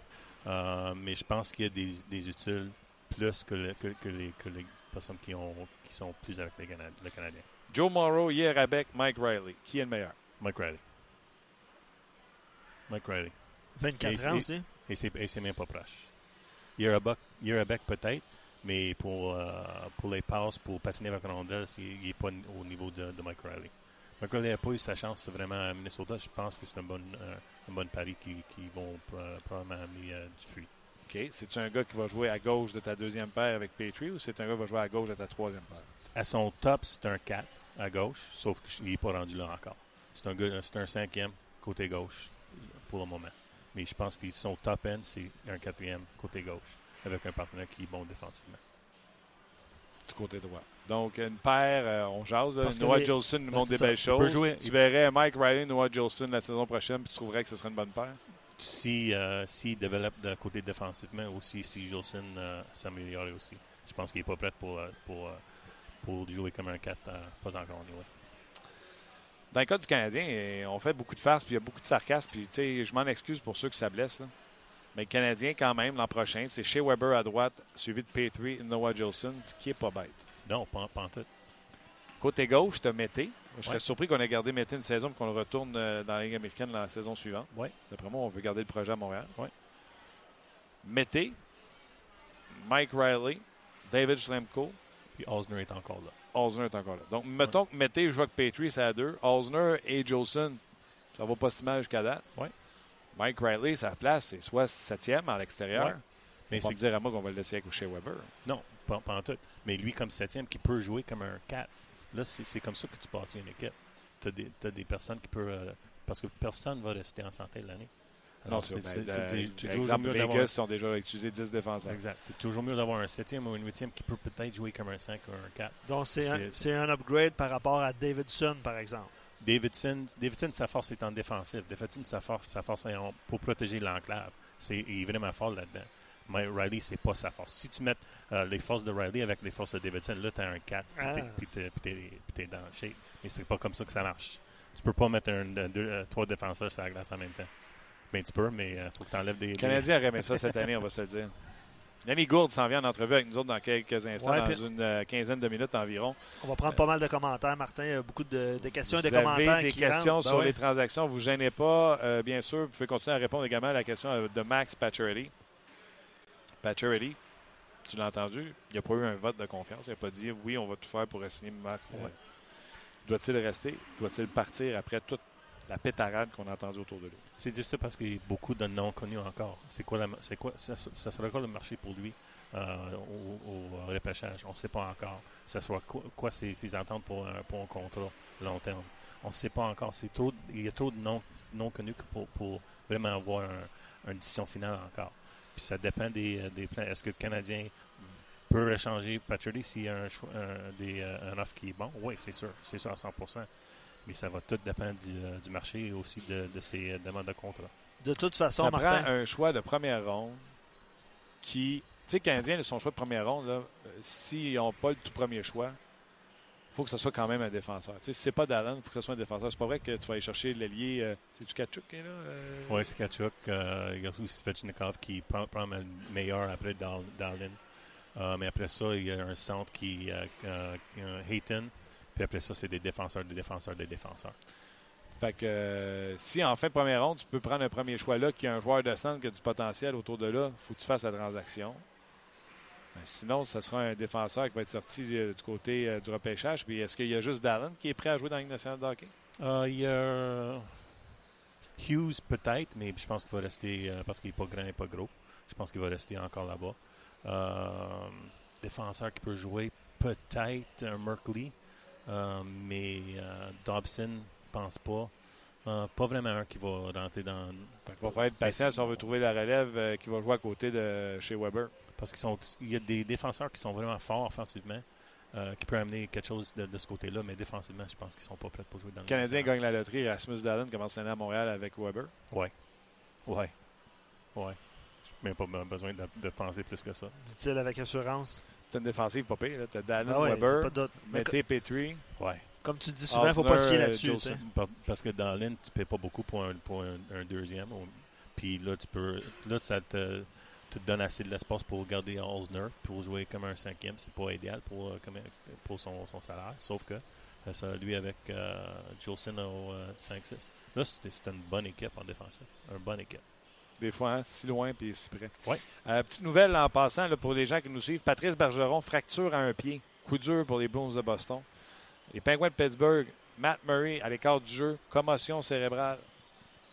S2: mais je pense qu'il y a des, des utiles plus que, le- que, que les, que les personnes qui, ont, qui sont plus avec les Cana- le Canadien.
S1: Joe Morrow, Yerabek, Mike Riley. Qui est le meilleur?
S2: Mike Riley. Mike Riley.
S8: 24
S2: Et
S8: ans
S2: c'est-
S8: aussi.
S2: Et c'est, et c'est même pas proche. Yerabek, peut-être, mais pour, euh, pour les passes, pour patiner avec c'est- il n'est pas au niveau de, de Mike Riley. Mike Riley n'a pas eu sa chance vraiment à Minnesota. Je pense que c'est un bon, euh, un bon pari qui, qui vont euh, probablement amener euh, du fruit.
S1: OK. C'est-tu un gars qui va jouer à gauche de ta deuxième paire avec Petrie ou c'est un gars qui va jouer à gauche de ta troisième paire?
S2: À son top, c'est un 4 à gauche, sauf qu'il n'est pas rendu là encore. C'est un, gars- c'est un cinquième côté gauche pour le moment. Mais je pense que son top end, c'est un quatrième côté gauche, avec un partenaire qui est bon défensivement.
S1: du côté droit. Donc, une paire, euh, on jase. là. Noah
S8: les-
S1: Jolson nous montre
S8: c'est
S1: des
S8: ça.
S1: belles choses.
S2: jouer-
S1: Tu verrais Mike Riley, Noah Jolson la saison prochaine, puis tu trouverais que ce serait une bonne paire?
S2: Si, euh, s'il développe de côté défensivement aussi, si Jolson euh, s'améliore aussi. Je pense qu'il n'est pas prêt pour, euh, pour, pour jouer comme un 4, euh, pas encore. anyway.
S1: Dans le cas du Canadien, on fait beaucoup de farces, puis il y a beaucoup de sarcasme, puis je m'en excuse pour ceux que ça blesse. Là. Mais le Canadien, quand même, l'an prochain, c'est chez Weber à droite, suivi de Petrie et Noah Jolson, ce qui est pas bête.
S2: Non, pas, pas en tout.
S1: Côté gauche, tu as Mété. Je serais
S2: Ouais.
S1: surpris qu'on ait gardé Mété une saison et qu'on le retourne euh, dans la Ligue américaine la saison suivante.
S2: Ouais.
S1: D'après moi, on veut garder le projet à Montréal.
S2: Ouais.
S1: Mété, Mike Riley, David Schlemko,
S2: Puis Osner est encore là.
S1: Osner est encore là. Donc, mettons que Mété joue avec Petrie, c'est à deux. Osner et Jolson, ça va pas si mal jusqu'à date. Mike Riley, sa place, c'est soit septième à l'extérieur.
S2: Mais
S1: c'est dire à moi qu'on va le laisser avec chez Weber.
S2: Non, pas, pas en tout. Mais lui, comme septième, qui peut jouer comme un 4. Là, c'est c'est comme ça que tu bâtis une équipe. Tu as des, t'as des personnes qui peuvent. euh, parce que personne ne va rester en santé l'année.
S1: Non,
S2: Alors,
S1: c'est ben,
S2: toujours
S1: exemple,
S2: mieux d'avoir-
S1: Vegas ont déjà utilisé 10 défenseurs.
S2: Exact. C'est toujours mieux d'avoir un septième ou un huitième qui peut peut-être jouer comme un 5 ou un 4.
S8: Donc, c'est un, un upgrade par rapport à Davidson, par exemple.
S2: Davidson, Davidson, sa force est en défensif. Davidson, sa force, sa force est en- pour protéger l'enclave. C'est, il est vraiment fort là-dedans. Mais Riley, c'est pas sa force. Si tu mets euh, les forces de Riley avec les forces de Davidson, là, tu as un 4
S8: Ah.
S2: puis t'es, puis t'es- puis t'es dans le shape. Mais c'est pas comme ça que ça marche. Tu peux pas mettre un, deux, euh, trois défenseurs sur la glace en même temps. Ben, tu peux, mais il faut que tu enlèves des.
S1: Le
S2: des-
S1: Canadien aurait aimé ça cette année, on va se le dire. Yannick Gourde s'en vient en entrevue avec nous autres dans quelques instants,
S8: Ouais,
S1: dans une euh, quinzaine de minutes environ.
S8: On va prendre pas mal de commentaires, Martin. Il y a beaucoup de, de questions et
S1: Vous
S8: de
S1: avez
S8: commentaires.
S1: des
S8: qui
S1: questions
S8: rentrent.
S1: sur
S8: Ben
S1: les transactions, vous ne gênez pas. Euh, bien sûr, vous pouvez continuer à répondre également à la question euh, de Max Pacioretty. Pacioretty, tu l'as entendu, il n'a pas eu un vote de confiance. Il n'a pas dit oui, on va tout faire pour signer Max.
S2: Ouais.
S1: Doit-il rester? Doit-il partir après toute la pétarade qu'on a entendue autour de lui?
S2: C'est difficile parce qu'il y a beaucoup de non connus encore. C'est quoi, la- c'est quoi, ça, ça sera quoi le marché pour lui euh, au, au repêchage? On ne sait pas encore. Ça sera quoi, quoi ses, ses attentes pour un, pour un contrat long terme? On ne sait pas encore. C'est trop, il y a trop de non, non connus pour, pour vraiment avoir un- une décision finale encore. Puis ça dépend des, des plans. Est-ce que le Canadien peut échanger Patrick s'il y a un, choix- un, des, euh, un offre qui est bon? Oui, c'est sûr. C'est sûr à 100% Mais ça va tout dépendre du, euh, du marché et aussi de, de ses euh, demandes de contrat.
S8: De toute façon,
S1: Ça
S8: Martin.
S1: prend un choix de première ronde qui. Tu sais, le Canadien, son choix de première ronde, euh, s'ils n'ont pas le tout premier choix, faut que ce soit quand même un défenseur. Tu sais, si c'est pas Dallin, il faut que ce soit un défenseur. C'est pas vrai que tu vas aller chercher l'ailier. euh, c'est du Kachuk qui est là? euh?
S2: Oui, c'est Kachuk. Euh, il y a aussi Svechnikov qui prend, prend le meilleur après Dal- Dallin. Mais après ça, il y a un centre qui Hayton. Puis après ça, c'est des défenseurs, des défenseurs, des défenseurs.
S1: Fait que si en fin de première ronde, tu peux prendre un premier choix là, qui a un joueur de centre qui a du potentiel autour de là, il faut que tu fasses la transaction. Ben, sinon, ce sera un défenseur qui va être sorti euh, du côté euh, du repêchage. Puis est-ce qu'il y a juste Dallin qui est prêt à jouer dans la Ligue nationale de hockey?
S2: Euh, il y a Hughes peut-être, mais je pense qu'il va rester euh, parce qu'il n'est pas grand et pas gros. Je pense qu'il va rester encore là-bas. Euh, défenseur qui peut jouer peut-être un Merkley, mais Dobson, je pense pas. Euh, pas vraiment un qui va rentrer dans.
S1: Qu'il va falloir être patient si on veut trouver la relève euh, qui va jouer à côté de chez Weber.
S2: Parce qu'il y a des défenseurs qui sont vraiment forts offensivement, euh, qui peuvent amener quelque chose de, de ce côté-là, mais défensivement, je pense qu'ils sont pas prêts pour jouer dans
S1: Le
S2: le
S1: Canadien gagne la loterie. Rasmus Dallin commence l'année à Montréal avec Weber.
S2: Ouais. Ouais. Ouais. Je n'ai pas be- besoin de, de penser plus que ça.
S8: Dit-il avec assurance.
S1: T'as une défensive pas pire. Tu as Dallin,
S8: Ah ouais,
S1: Weber,
S8: pas d'autre. Mais
S1: Mété, Petrie.
S2: Ouais.
S8: Comme tu dis souvent, il ne faut pas se fier
S1: Osner,
S8: là-dessus.
S2: Parce que dans l'in, tu paies pas beaucoup pour un, pour un, un deuxième. Puis là, tu peux. Là, ça te, te donne assez de l'espace pour garder Osner, pour jouer comme un cinquième. C'est pas idéal pour, euh, comme, pour son, son salaire. Sauf que euh, ça, lui, avec euh, Jolson au euh, 5-6, là, c'était c'était une bonne équipe en défensif. Une bonne équipe.
S1: Des fois, hein, si loin puis si près.
S2: Ouais.
S1: Euh, petite nouvelle en passant là, pour les gens qui nous suivent. Patrice Bergeron, fracture à un pied. Coup dur pour les Bruins de Boston. Les Penguins de Pittsburgh, Matt Murray à l'écart du jeu, commotion cérébrale.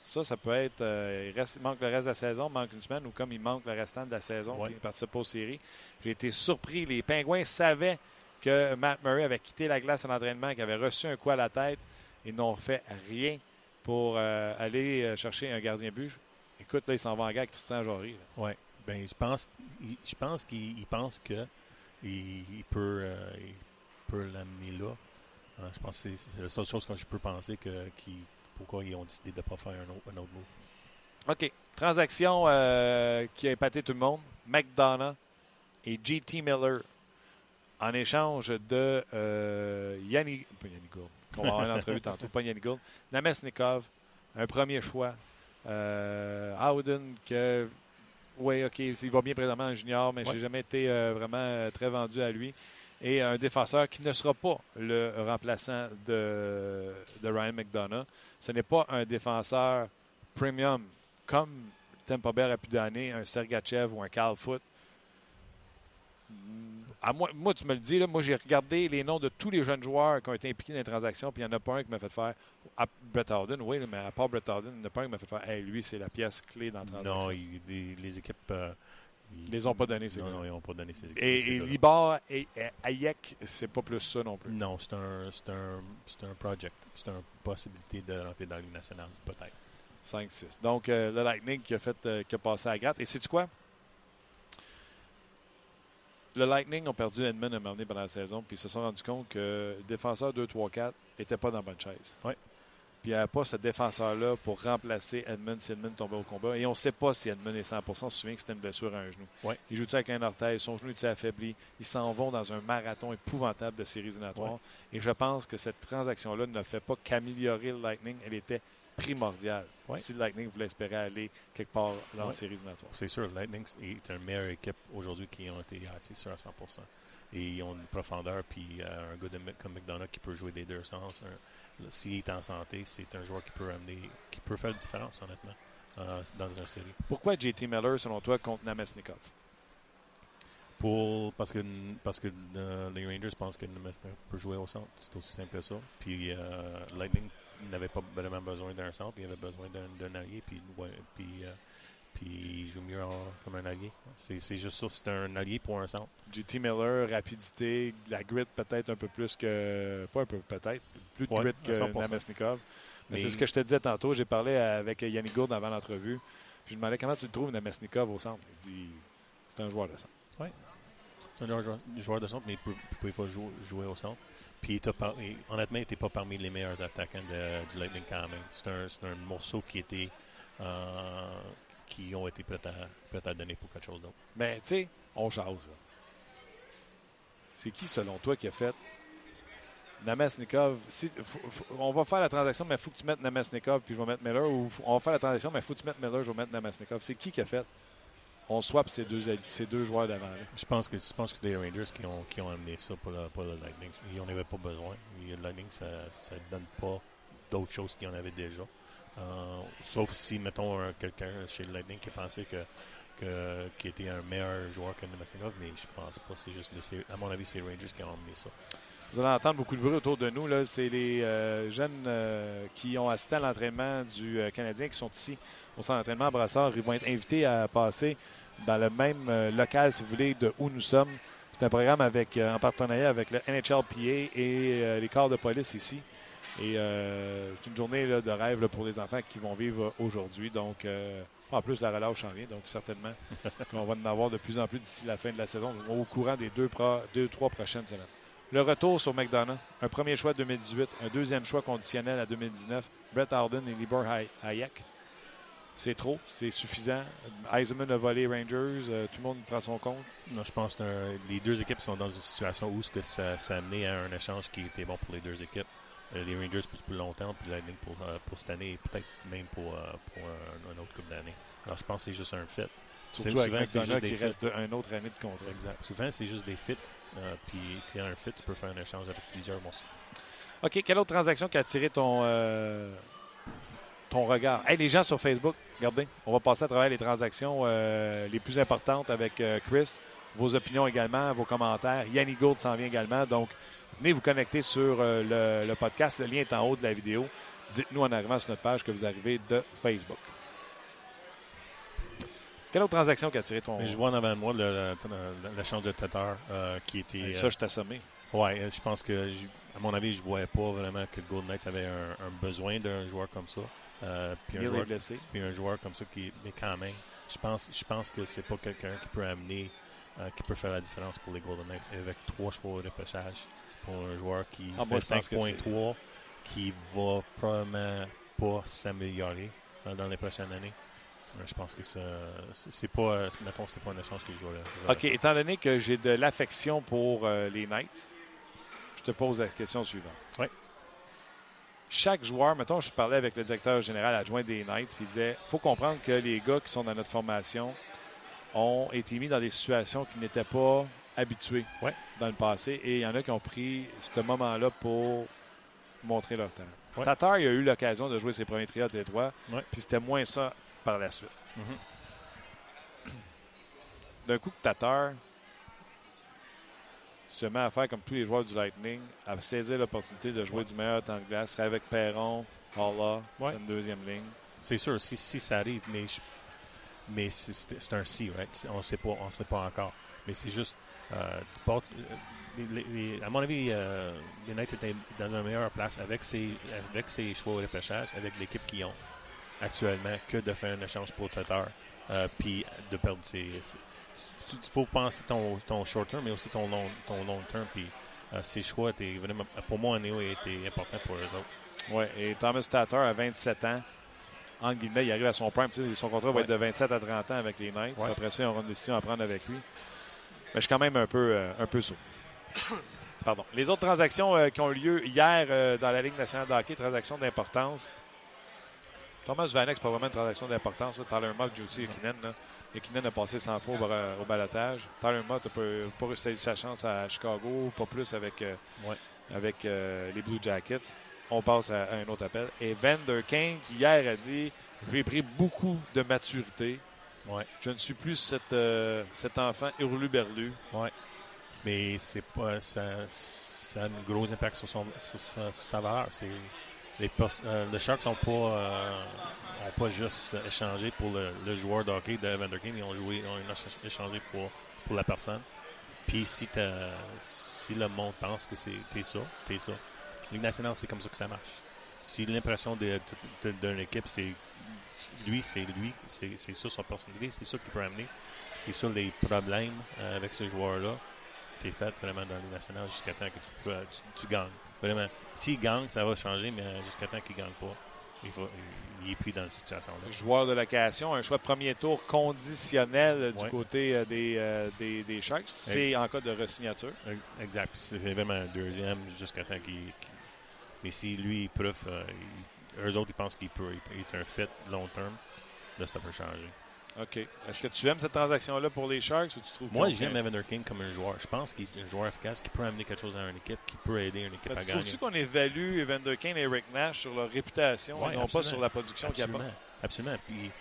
S1: Ça, ça peut être. euh, il, reste, il manque le reste de la saison, il manque une semaine, ou comme il manque le restant de la saison,
S2: Ouais.
S1: puis il participe pas aux séries. J'ai été surpris. Les Penguins savaient que Matt Murray avait quitté la glace à l'entraînement, qu'il avait reçu un coup à la tête. Ils n'ont fait rien pour euh, aller euh, chercher un gardien but. Écoute, là, ils s'en vont en gars avec Tristan Jory.
S2: Oui. Ben, je pense, je pense qu'il il pense que il, il peut, euh, il peut l'amener là. Je pense que c'est- c'est la seule chose que je peux penser que qui, pourquoi ils ont décidé de ne pas faire un autre, un autre move.
S1: OK. Transaction euh, qui a épaté tout le monde. McDonough et JT Miller en échange de euh, Yanni, pas Yanni Gould, qu'on va avoir une entrevue tantôt, pas Yanni Gould, Namesnikov, un premier choix. Euh, Howden, que, oui, OK, il va bien présentement en junior, mais je
S2: Ouais.
S1: n'ai jamais été euh, vraiment très vendu à lui. Et un défenseur qui ne sera pas le remplaçant de, de Ryan McDonough. Ce n'est pas un défenseur premium comme Tampa Bay a pu donner un Sergachev ou un Carl Foot. Mm, À moi, moi, tu me le dis, là, moi j'ai regardé les noms de tous les jeunes joueurs qui ont été impliqués dans les transactions, puis il n'y en a pas un qui m'a fait faire. À Brett Harden, oui, mais à part Brett Harden, il n'y en a pas un qui m'a fait faire. Hey, lui, c'est la pièce clé dans la transaction.
S2: Non, il- les, les équipes. euh,
S1: Ils les ont pas donné, ces
S2: Non, non, ils n'ont pas donné ces équipes.
S1: Et,
S2: ces
S1: et. Libar et, et Hayek, c'est pas plus ça non plus.
S2: Non, c'est un, c'est un, c'est un project. C'est une possibilité de rentrer dans la Ligue nationale, peut-être.
S1: 5-6. Donc, euh, le Lightning qui a, fait, euh, qui a passé à gratte. Et sais-tu quoi? Le Lightning ont perdu Edmund à un moment donné pendant la saison, puis ils se sont rendus compte que le défenseur 2-3-4 n'était pas dans la bonne chaise.
S2: Ouais.
S1: Puis il n'y avait pas ce défenseur-là pour remplacer Edmund si Edmund tombait au combat. Et on ne sait pas si Edmund est 100 On se souvient que c'était une blessure à un genou.
S2: Ouais.
S1: Il joue avec un orteil, son genou est affaibli? Ils s'en vont dans un marathon épouvantable de séries éliminatoires.
S2: Ouais.
S1: Et je pense que cette transaction-là ne fait pas qu'améliorer le Lightning. Elle était primordiale
S2: Ouais.
S1: si le Lightning voulait espérer aller quelque part dans
S2: Ouais.
S1: la série éliminatoire.
S2: C'est sûr, Lightning est une meilleure équipe aujourd'hui qui ont été c'est sûr à 100% Et ils ont une profondeur, puis euh, un gars de, comme McDonough qui peut jouer des deux sens. Un- S'il est en santé, c'est un joueur qui peut amener, qui peut faire la différence, honnêtement, euh, dans une série.
S1: Pourquoi JT Miller, selon toi, contre Namesnikov?
S2: Pour, parce que, parce que euh, les Rangers pensent que Nemesnik peut jouer au centre. C'est aussi simple que ça. Puis euh, Lightning n'avait pas vraiment besoin d'un centre. Il avait besoin d'un allié. Puis, ouais, puis, puis il joue mieux en- comme un allié. C'est c'est juste ça. C'est un allié pour un centre.
S1: JT Miller, rapidité, la grit peut-être un peu plus que. Pas un peu, peut-être. Plus de
S2: Ouais,
S1: grit que
S2: 100%.
S1: Namesnikov. Mais,
S2: Mais-
S1: c'est ce que je te disais tantôt. J'ai parlé avec Yannick Gourde avant l'entrevue. Puis je lui demandais comment tu le trouves, Namesnikov, au centre. Il dit c'est un joueur de centre.
S2: C'est un joueur, joueur de centre, mais il peut, il peut pas jouer, jouer au centre. Puis par- et honnêtement, il n'était pas parmi les meilleurs attaquants de- du Lightning quand même. C'est un, c'est un morceau qui était euh, qui ont été prêts à, prêts à donner pour quelque chose d'autre.
S1: Mais tu sais, on jase. C'est qui, selon toi, qui a fait Namesnikov? Si, On va faire la transaction, mais il faut que tu mettes Namesnikov puis je vais mettre Miller. Ou on va faire la transaction, mais il faut que tu mettes Miller, je vais mettre Namesnikov. C'est qui qui a fait? On swap ces deux, ces deux joueurs d'avant.
S2: Je pense que je pense que c'est les Rangers qui ont, qui ont amené ça pour le, pour le Lightning. Ils n'en avaient pas besoin. Et le Lightning, ça ne donne pas d'autres choses qu'ils en avaient déjà. Euh, sauf si, mettons, un- quelqu'un chez le Lightning qui pensait que, que était un meilleur joueur que Nemesnikov, mais je pense pas. C'est juste, à mon avis, c'est les Rangers qui ont amené ça.
S1: Vous allez entendre beaucoup de bruit autour de nous. C'est les euh, jeunes euh, qui ont assisté à l'entraînement du Canadien qui sont ici au centre d'entraînement à Brassard. Ils vont être invités à passer dans le même local, si vous voulez, de où nous sommes. C'est un programme avec, en partenariat avec le NHLPA et les corps de police ici. Et euh, c'est une journée là, de rêve là, pour les enfants qui vont vivre aujourd'hui. Donc, euh, en plus, la relâche en vient. Donc, certainement qu'on va en avoir de plus en plus d'ici la fin de la saison, au courant des deux, pro- deux trois prochaines semaines. Le retour sur McDonough, un premier choix 2018, un deuxième choix conditionnel à 2019, Brett Harden et Libor Hay- Hayek. C'est trop, c'est suffisant. Eisenman a volé Rangers, euh, tout le monde prend son compte.
S2: Non, je pense que les deux équipes sont dans une situation où ce que ça, ça a amené à un échange qui était bon pour les deux équipes. Euh, les Rangers pour plus longtemps, puis Lightning pour, euh, pour cette année et peut-être même pour, euh, pour un, un autre couple d'années. Alors je pense que c'est juste un fait.
S1: Surtout avec
S2: souvent, c'est juste
S1: qui
S2: des
S1: reste autre année de contrat.
S2: Exact. Souvent, c'est juste des fits. puis, tu as un fit, tu peux faire un échange avec plusieurs morceaux.
S1: OK, quelle autre transaction qui a attiré ton, euh, ton regard? Hey, les gens sur Facebook, regardez, on va passer à travers les transactions euh, les plus importantes avec euh, Chris. Vos opinions également, vos commentaires. Yannick Gould s'en vient également. Donc, venez vous connecter sur euh, le, le podcast. Le lien est en haut de la vidéo. Dites-nous en arrivant sur notre page que vous arrivez de Facebook. Quelle autre transaction qui a attiré ton...
S2: Mais je vois en avant de moi l'échange de Tatar euh, qui était. Euh,
S1: Ça, je t'assommé.
S2: Ouais, euh, je pense que, je- à mon avis, je ne voyais pas vraiment que le Golden Knights avait un, un besoin d'un joueur comme ça. Euh, puis, un joueur,
S1: blessé.
S2: puis un joueur comme ça qui. Mais quand même, je pense, je pense que c'est pas quelqu'un qui peut amener, qui peut faire la différence pour les Golden Knights avec trois choix de repêchage pour un joueur qui
S1: Ah,
S2: fait
S1: je pense que
S2: 5.3, qui va probablement pas s'améliorer euh, dans les prochaines années. Euh, Je pense que c'est pas, euh, mettons, c'est pas un échange que je vois.
S1: OK, étant donné que j'ai de l'affection pour euh, les Knights, je te pose la question suivante.
S2: Oui.
S1: Chaque joueur, mettons, je parlais avec le directeur général adjoint des Knights, puis il disait faut comprendre que les gars qui sont dans notre formation ont été mis dans des situations qui n'étaient pas habitués
S2: Ouais.
S1: dans le passé, et il y en a qui ont pris ce moment-là pour montrer leur talent.
S2: Ouais.
S1: Tatar, il a eu l'occasion de jouer ses premiers trios trois,
S2: Ouais.
S1: puis c'était moins ça par la suite.
S2: Mhm.
S1: D'un coup, Tatar se met à faire comme tous les joueurs du Lightning, à saisir l'opportunité de jouer du meilleur temps de glace, serait avec Perron, Halla, c'est une deuxième ligne.
S2: C'est sûr, si, si ça arrive, mais, je- mais c'est un si, right? On on sait pas encore. Mais c'est juste, euh, euh, les- les- les- à mon avis, euh, Knights étaient dans une meilleure place avec ses, avec ses choix au repêchage, avec l'équipe qu'ils ont actuellement, que de faire un échange pour Tatar, euh, puis de perdre ses. il faut penser ton, ton short term, mais aussi ton long, ton long term. Puis euh, ses choix étaient vraiment, pour moi, Néo était important pour eux autres.
S1: Ouais, et Thomas Tatar, à 27 ans, en guillemets, il arrive à son prime. Son contrat va être de 27 à 30 ans avec les Knights.
S2: Ouais.
S1: Après ça, on une décision à prendre avec lui. Mais je suis quand même un peu, euh, un peu sourd. Pardon. Les autres transactions euh, qui ont eu lieu hier euh, dans la Ligue nationale de hockey, transactions d'importance. Thomas Vanek, c'est pas vraiment une transaction d'importance. Tyler Mott, Judy Ekinen. là. Ekinen a passé 100 fois au, bar- au balotage. Tyler Mott n'a pas, saisi sa chance à Chicago, pas plus avec, euh,
S2: Ouais.
S1: avec euh, les Blue Jackets. On passe à, à un autre appel. Et Vander Kane, qui hier a dit J'ai pris beaucoup de maturité.
S2: Ouais.
S1: Je ne suis plus cet, euh, cet enfant hurluberlu.
S2: mais c'est pas ça, ça a un gros impact sur, son, sur, sa, sur sa valeur. C'est, les, euh, Sharks n'ont pas, euh, ont pas juste échangé pour le, le joueur de hockey de Evander Kane, ils ont, joué, ils ont éch- échangé pour, pour la personne. Puis si, si le monde pense que c'est, t'es ça, t'es ça. Ligue nationale, c'est comme ça que ça marche. Si l'impression de, de- de- d'une équipe, c'est lui, c'est lui, c'est, ça son personnalité, c'est ça qu'il peut amener. C'est ça les problèmes euh, avec ce joueur-là t'es fait vraiment dans les nationales jusqu'à temps que tu, peux- tu, tu gagnes. Vraiment. S'il gagne, ça va changer, mais euh, jusqu'à temps qu'il ne gagne pas, il, il est pris dans cette situation-là.
S1: Joueur de location, un choix de premier tour conditionnel euh, du
S2: Ouais.
S1: côté euh, des, euh, des, des Sharks. C'est en cas de resignature.
S2: Exact. C'est vraiment un deuxième jusqu'à temps qu'il. Mais si lui, il prouve, euh, il- eux autres, ils pensent qu'il peut, est un fit long terme, là, ça peut changer.
S1: OK. Est-ce que tu aimes cette transaction-là pour les Sharks ou tu trouves
S2: Moi, j'aime Evander King comme un joueur. Je pense qu'il est un joueur efficace qui peut amener quelque chose à une équipe, qui peut aider une équipe
S1: Ben,
S2: à
S1: tu
S2: gagner.
S1: trouves-tu qu'on évalue Evander Kane et Rick Nash sur leur réputation
S2: Ouais,
S1: et non pas sur la production qu'ils
S2: Absolument. Puis,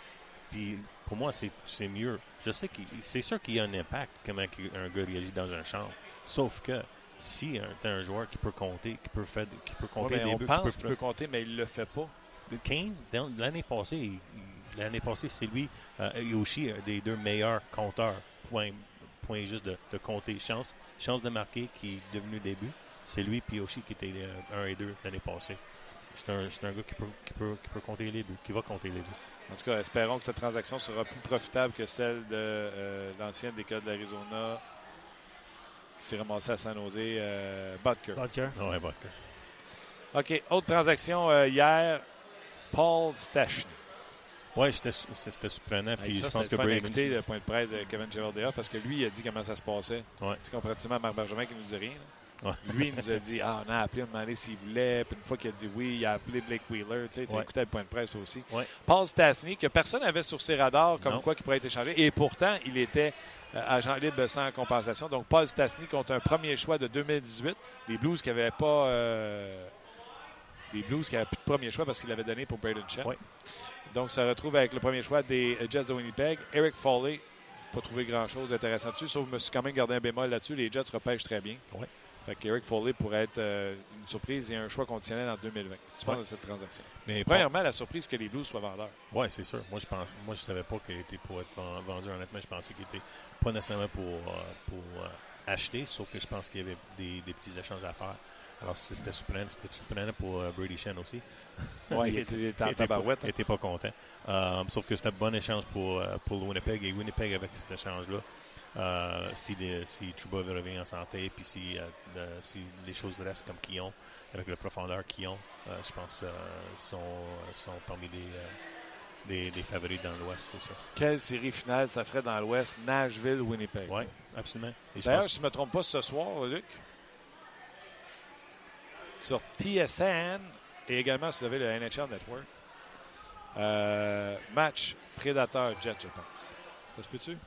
S2: puis pour moi, c'est c'est mieux. Je sais que c'est sûr qu'il y a un impact comment un gars réagit dans un champ. Sauf que si tu as un joueur qui peut compter, qui peut, faire, qui peut compter des
S1: on
S2: buts, qui
S1: pense qu'il
S2: peut-
S1: peut compter, mais il le fait pas.
S2: Kane, l'année passée, l'année passée, c'est lui euh, et Yoshi, un des deux meilleurs compteurs. Point, point juste de, de compter. Chance, chance de marquer qui est devenu début. C'est lui et Yoshi qui étaient 1 et 2 l'année passée. C'est un, c'est un gars qui peut, qui, peut, qui peut compter les buts, qui va compter les buts.
S1: En tout cas, espérons que cette transaction sera plus profitable que celle de euh, l'ancien des cas de l'Arizona qui s'est ramassé à San Jose, euh, Butker.
S2: Ah ouais, Bucker.
S1: OK, autre transaction euh, hier, Paul Stachny.
S2: Su- c'était surprenant. Puis
S1: ça,
S2: je pense que
S1: d'écouter le point de presse de Kevin Gerardia parce que lui, il a dit comment ça se passait.
S2: Ouais.
S1: C'est comparativement à Marc Bergevin qui nous dit rien. Lui, il nous a dit Ah, on a appelé, on a demandé s'il voulait. Puis une fois qu'il a dit oui, il a appelé Blake Wheeler. Tu sais,
S2: Ouais.
S1: écoutais le point de presse toi aussi.
S2: Ouais.
S1: Paul Stastny, que personne n'avait sur ses radars comme
S2: Non.
S1: quoi qui pourrait être échangé. Et pourtant, il était euh, agent libre sans compensation. Donc, Paul Stastny compte un premier choix de 2018. Les Blues qui n'avaient pas. euh, les Blues qui n'avaient plus de premier choix parce qu'ils l'avaient donné pour Braden.
S2: Ouais.
S1: Donc, ça retrouve avec le premier choix des euh, Jets de Winnipeg. Eric Foley, pas trouvé grand-chose d'intéressant dessus, sauf que je me suis quand même gardé un bémol là-dessus. Les Jets repêchent très bien. Fait qu'Eric Foley pourrait être euh, une surprise et un choix conditionnel en 2020. Qu'est-ce que tu penses de cette transaction?
S2: Mais
S1: Premièrement, la surprise que les Blues soient vendeurs.
S2: Oui, c'est sûr. Moi, je pense, moi, je savais pas qu'il était pour être ven- vendu. Honnêtement, je pensais qu'il était pas nécessairement pour, euh, pour euh, acheter, sauf que je pense qu'il y avait des, des petits échanges à faire. Alors, si c'était surprenant, c'était surprenant pour Brady Shen aussi.
S1: Ouais, il était- il était en tabarouette, hein.
S2: il était pas content. Sauf que c'était un bon échange pour, pour le Winnipeg. Et Winnipeg, avec cet échange-là, euh, si, les, si Trouba revient en santé, puis si, euh, si les choses restent comme qu'ils ont, avec la profondeur qu'ils ont, euh, je pense sont, sont parmi les, favoris dans l'Ouest, c'est sûr.
S1: Quelle série finale ça ferait dans l'Ouest? Nashville-Winnipeg.
S2: Oui, absolument.
S1: D'ailleurs,
S2: pense-
S1: si je ne me trompe pas, ce soir, Luc, sur TSN et également si vous avez le NHL Network, match Prédateur-Jet, je pense. Ça se peut-tu?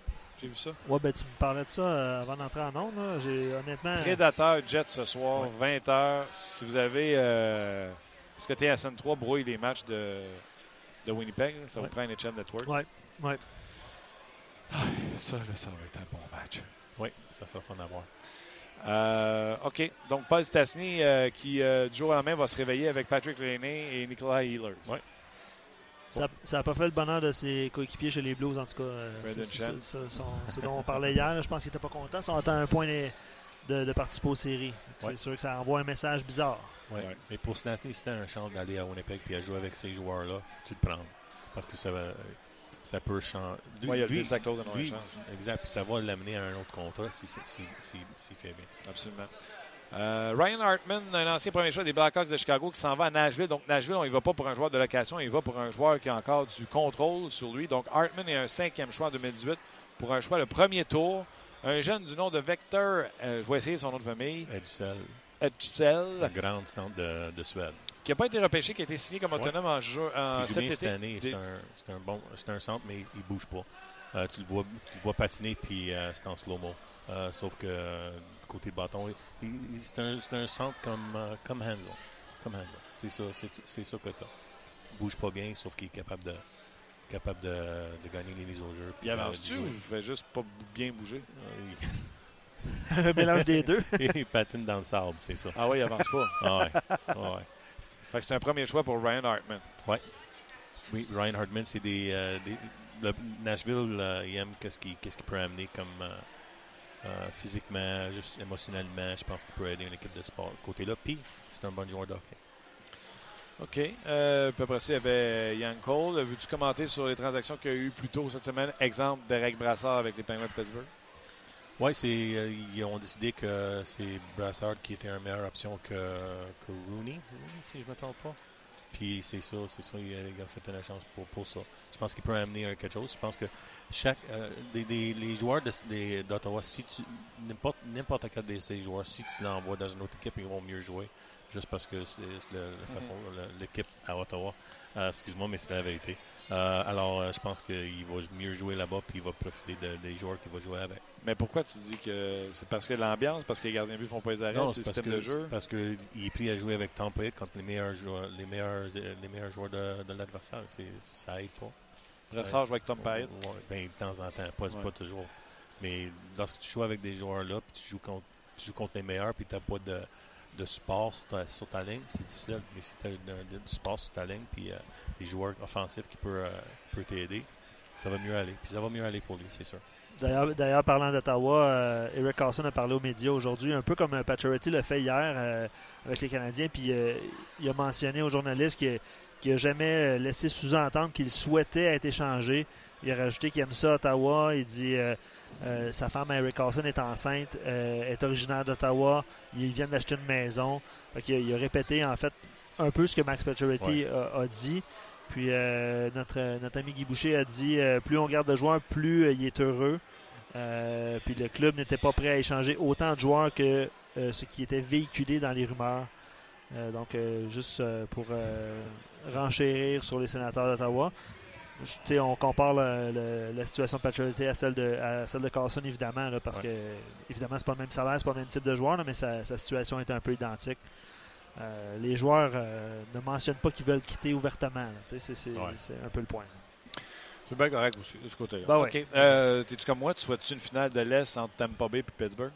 S1: J'ai vu ça.
S8: Ouais, ben tu me parlais de ça euh, avant d'entrer en ondes. là. J'ai honnêtement.
S1: Prédateur-Jet ce soir, 20h. Si vous avez. Euh, Est-ce que TSN 3 brouille les matchs de, de Winnipeg? là? Ça
S8: Ouais.
S1: vous prend NHL Network?
S8: Ouais, ouais.
S1: Ça, là, ça va être un bon match.
S2: Oui, ça sera fun à voir.
S1: Euh, OK. Donc, Paul Stastny, euh, qui, euh, du jour au lendemain, va se réveiller avec Patrick Laney et Nicolas Healers.
S2: Ouais.
S8: Ça n'a pas fait le bonheur de ses coéquipiers chez les Blues, en tout cas. Euh, c'est- dont on parlait hier, là, je pense qu'ils n'étaient pas contents. Ils sont à un point de, de- de participer aux séries. C'est
S2: Ouais.
S8: sûr que ça envoie un message bizarre.
S2: Ouais. Mais pour Snasny, si tu un chance d'aller à Winnipeg et à jouer avec ces joueurs-là, tu le prends. Parce que ça, va, ça peut changer.
S1: Ouais, il y a le sa clause de
S2: lui,
S1: non-échange.
S2: Exact. Puis ça va l'amener à un autre contrat si si- si- si- s'il fait bien.
S1: Absolument. Euh, Ryan Hartman, un ancien premier choix des Blackhawks de Chicago qui s'en va à Nashville. Donc, Nashville, on y va pas pour un joueur de location, on y va pour un joueur qui a encore du contrôle sur lui. Donc, Hartman est un cinquième choix en 2018 pour un choix le premier tour. Un jeune du nom de Vector, euh, je vais essayer son nom de famille,
S2: Edsel,
S1: Etchel,
S2: la grande centre de, de Suède.
S1: qui n'a pas été repêché, qui a été signé comme autonome en, jeu, en
S2: Il
S1: cet
S2: bien cette
S1: été.
S2: année.
S1: Des-
S2: C'est un, un bon, un centre, mais il bouge pas. Euh, tu, le vois, tu le vois patiner, puis c'est en slow-mo. Sauf que côté bâton, c'est un, centre comme, euh, comme Hansel. Comme Hansel. C'est ça, c'est, ça que tu Il bouge pas bien, sauf qu'il est capable de, capable de, de gagner les mises au jeu.
S1: Il avance-tu ou il fait juste pas bien bouger?
S2: Euh,
S8: un mélange des deux.
S2: il, patine dans le sable, c'est ça.
S1: Ah oui, il avance pas.
S2: Ah ouais. Ah ouais.
S1: Fait que c'est un premier choix pour Ryan Hartman.
S2: Oui, Ryan Hardman, c'est des, euh, des- le- Nashville, euh, il aime qu'est-ce qu'il qu'est-ce qu'il peut amener comme euh, euh, physiquement, juste émotionnellement. Je pense qu'il peut aider une équipe de sport côté-là. Puis, c'est un bon joueur de hockey.
S1: OK. Euh, puis après ça, il y avait Yann Cole. Veux-tu commenter sur les transactions qu'il y a eu plus tôt cette semaine? Exemple, Derek Brassard avec les Penguins de Pittsburgh.
S2: Oui, c'est, euh, ils ont décidé que c'est Brassard qui était une meilleure option que, que Rooney, Rooney, si je ne me trompe pas. Puis c'est ça, c'est ça, il a, il a fait une chance pour, pour ça. Je pense qu'il peut amener quelque chose. Je pense que chaque euh, des, des- les joueurs d'Ottawa, si tu n'importe n'importe quel de ces joueurs, si tu l'envoies dans une autre équipe, ils vont mieux jouer. Juste parce que c'est la, la façon, l'équipe à Ottawa. Euh, excuse-moi, mais c'est la vérité. Euh, alors, euh, je pense qu'il va mieux jouer là-bas, puis il va profiter de- des joueurs qu'il va jouer avec.
S1: Mais pourquoi tu dis que c'est parce que l'ambiance, parce que les gardiens de but font pas les arrêts,
S2: Non,
S1: c'est le
S2: parce
S1: système
S2: que,
S1: de jeu?
S2: parce que il est pris à jouer avec Bay contre les meilleurs joueurs, les meilleurs, les meilleurs joueurs de, de l'adversaire. C'est, ça aide pas.
S1: Brassard joue avec Tom Payet.
S2: Ouais, ben, de temps en temps, pas,
S1: Ouais.
S2: pas toujours. Mais lorsque tu joues avec des joueurs-là, puis tu joues contre, tu joues contre les meilleurs, puis tu n'as pas de, de support sur ta, ligne, c'est difficile. Mais si tu as du support sur ta ligne, puis euh, des joueurs offensifs qui peuvent euh, peuvent t'aider, ça va mieux aller. Puis ça va mieux aller pour lui, c'est sûr.
S8: D'ailleurs, parlant d'Ottawa, euh, Eric Carlson a parlé aux médias aujourd'hui, un peu comme euh, Pacioretty l'a fait hier avec les Canadiens, puis il a mentionné aux journalistes qu'il n'a jamais laissé sous-entendre qu'il souhaitait être échangé. Il a rajouté qu'il aime ça Ottawa. Il dit euh, sa femme Eric Carlson est enceinte, euh, est originaire d'Ottawa. Ils viennent d'acheter une maison. Qu'il a- il a répété en fait un peu ce que Max Pacioretty a, a dit. Puis euh, notre, notre ami Guy Boucher a dit plus on garde de joueurs, plus il est heureux. Puis le club n'était pas prêt à échanger autant de joueurs que ce qui était véhiculé dans les rumeurs. Donc, juste pour renchérir sur les sénateurs d'Ottawa. Je- tu sais, on compare le- le- la situation de Pacioretty à celle de, à celle de Carlson, évidemment, là, parce
S2: Ouais.
S8: que, évidemment, c'est pas le même salaire, c'est pas le même type de joueur, là, mais sa, sa situation est un peu identique. Euh, les joueurs euh, ne mentionnent pas qu'ils veulent quitter ouvertement. C'est c'est-
S2: Ouais.
S8: c'est un peu le point.
S1: C'est bien correct aussi, de ce côté-là.
S8: Ben
S1: OK. Euh, T'es-tu comme moi? Tu souhaites-tu une finale de l'Est entre Tampa Bay et Pittsburgh?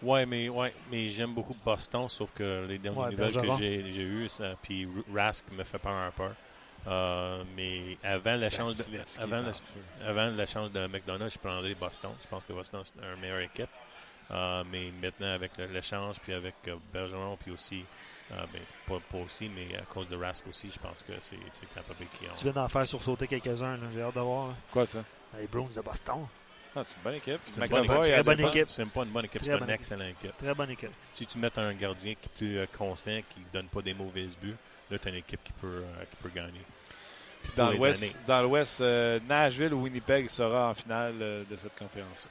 S2: Ouais, mais, ouais, mais j'aime beaucoup Boston, sauf que les dernières
S8: Ouais,
S2: nouvelles
S8: Bergeron.
S2: que j'ai j'ai eues, puis Rask me fait peur un peu. Euh, mais avant l'échange de,
S1: Vasilevski
S2: avant,
S1: est feu.
S2: avant l'échange de McDonough, je prendrais Boston. Je pense que Boston c'est une meilleure équipe. Euh, mais maintenant, avec l'échange, puis avec euh, Bergeron, puis aussi, euh, ben, pas, pas aussi, mais à cause de Rask aussi, je pense que c'est Tampa Bay qui ont.
S8: Tu viens d'en faire sursauter quelques-uns. J'ai hâte de voir. là.
S1: Quoi ça?
S8: Les Bruins de Boston.
S1: Ah, c'est une bonne équipe.
S2: C'est une bonne
S1: McAvoy,
S2: équipe.
S8: Très
S1: elle-
S8: bonne
S2: C'est pas-
S8: équipe.
S2: C'est même pas une bonne équipe,
S8: Très
S2: c'est
S8: bonne
S2: une
S8: équipe.
S2: excellente équipe.
S8: Très bonne équipe.
S2: Si tu mets un gardien qui est plus constant, qui ne donne pas des mauvais buts, là, tu as une équipe qui peut, euh, qui peut gagner. Puis
S1: Dans l'Ouest, dans l'Ouest, euh, Nashville ou Winnipeg sera en finale euh, de cette conférence.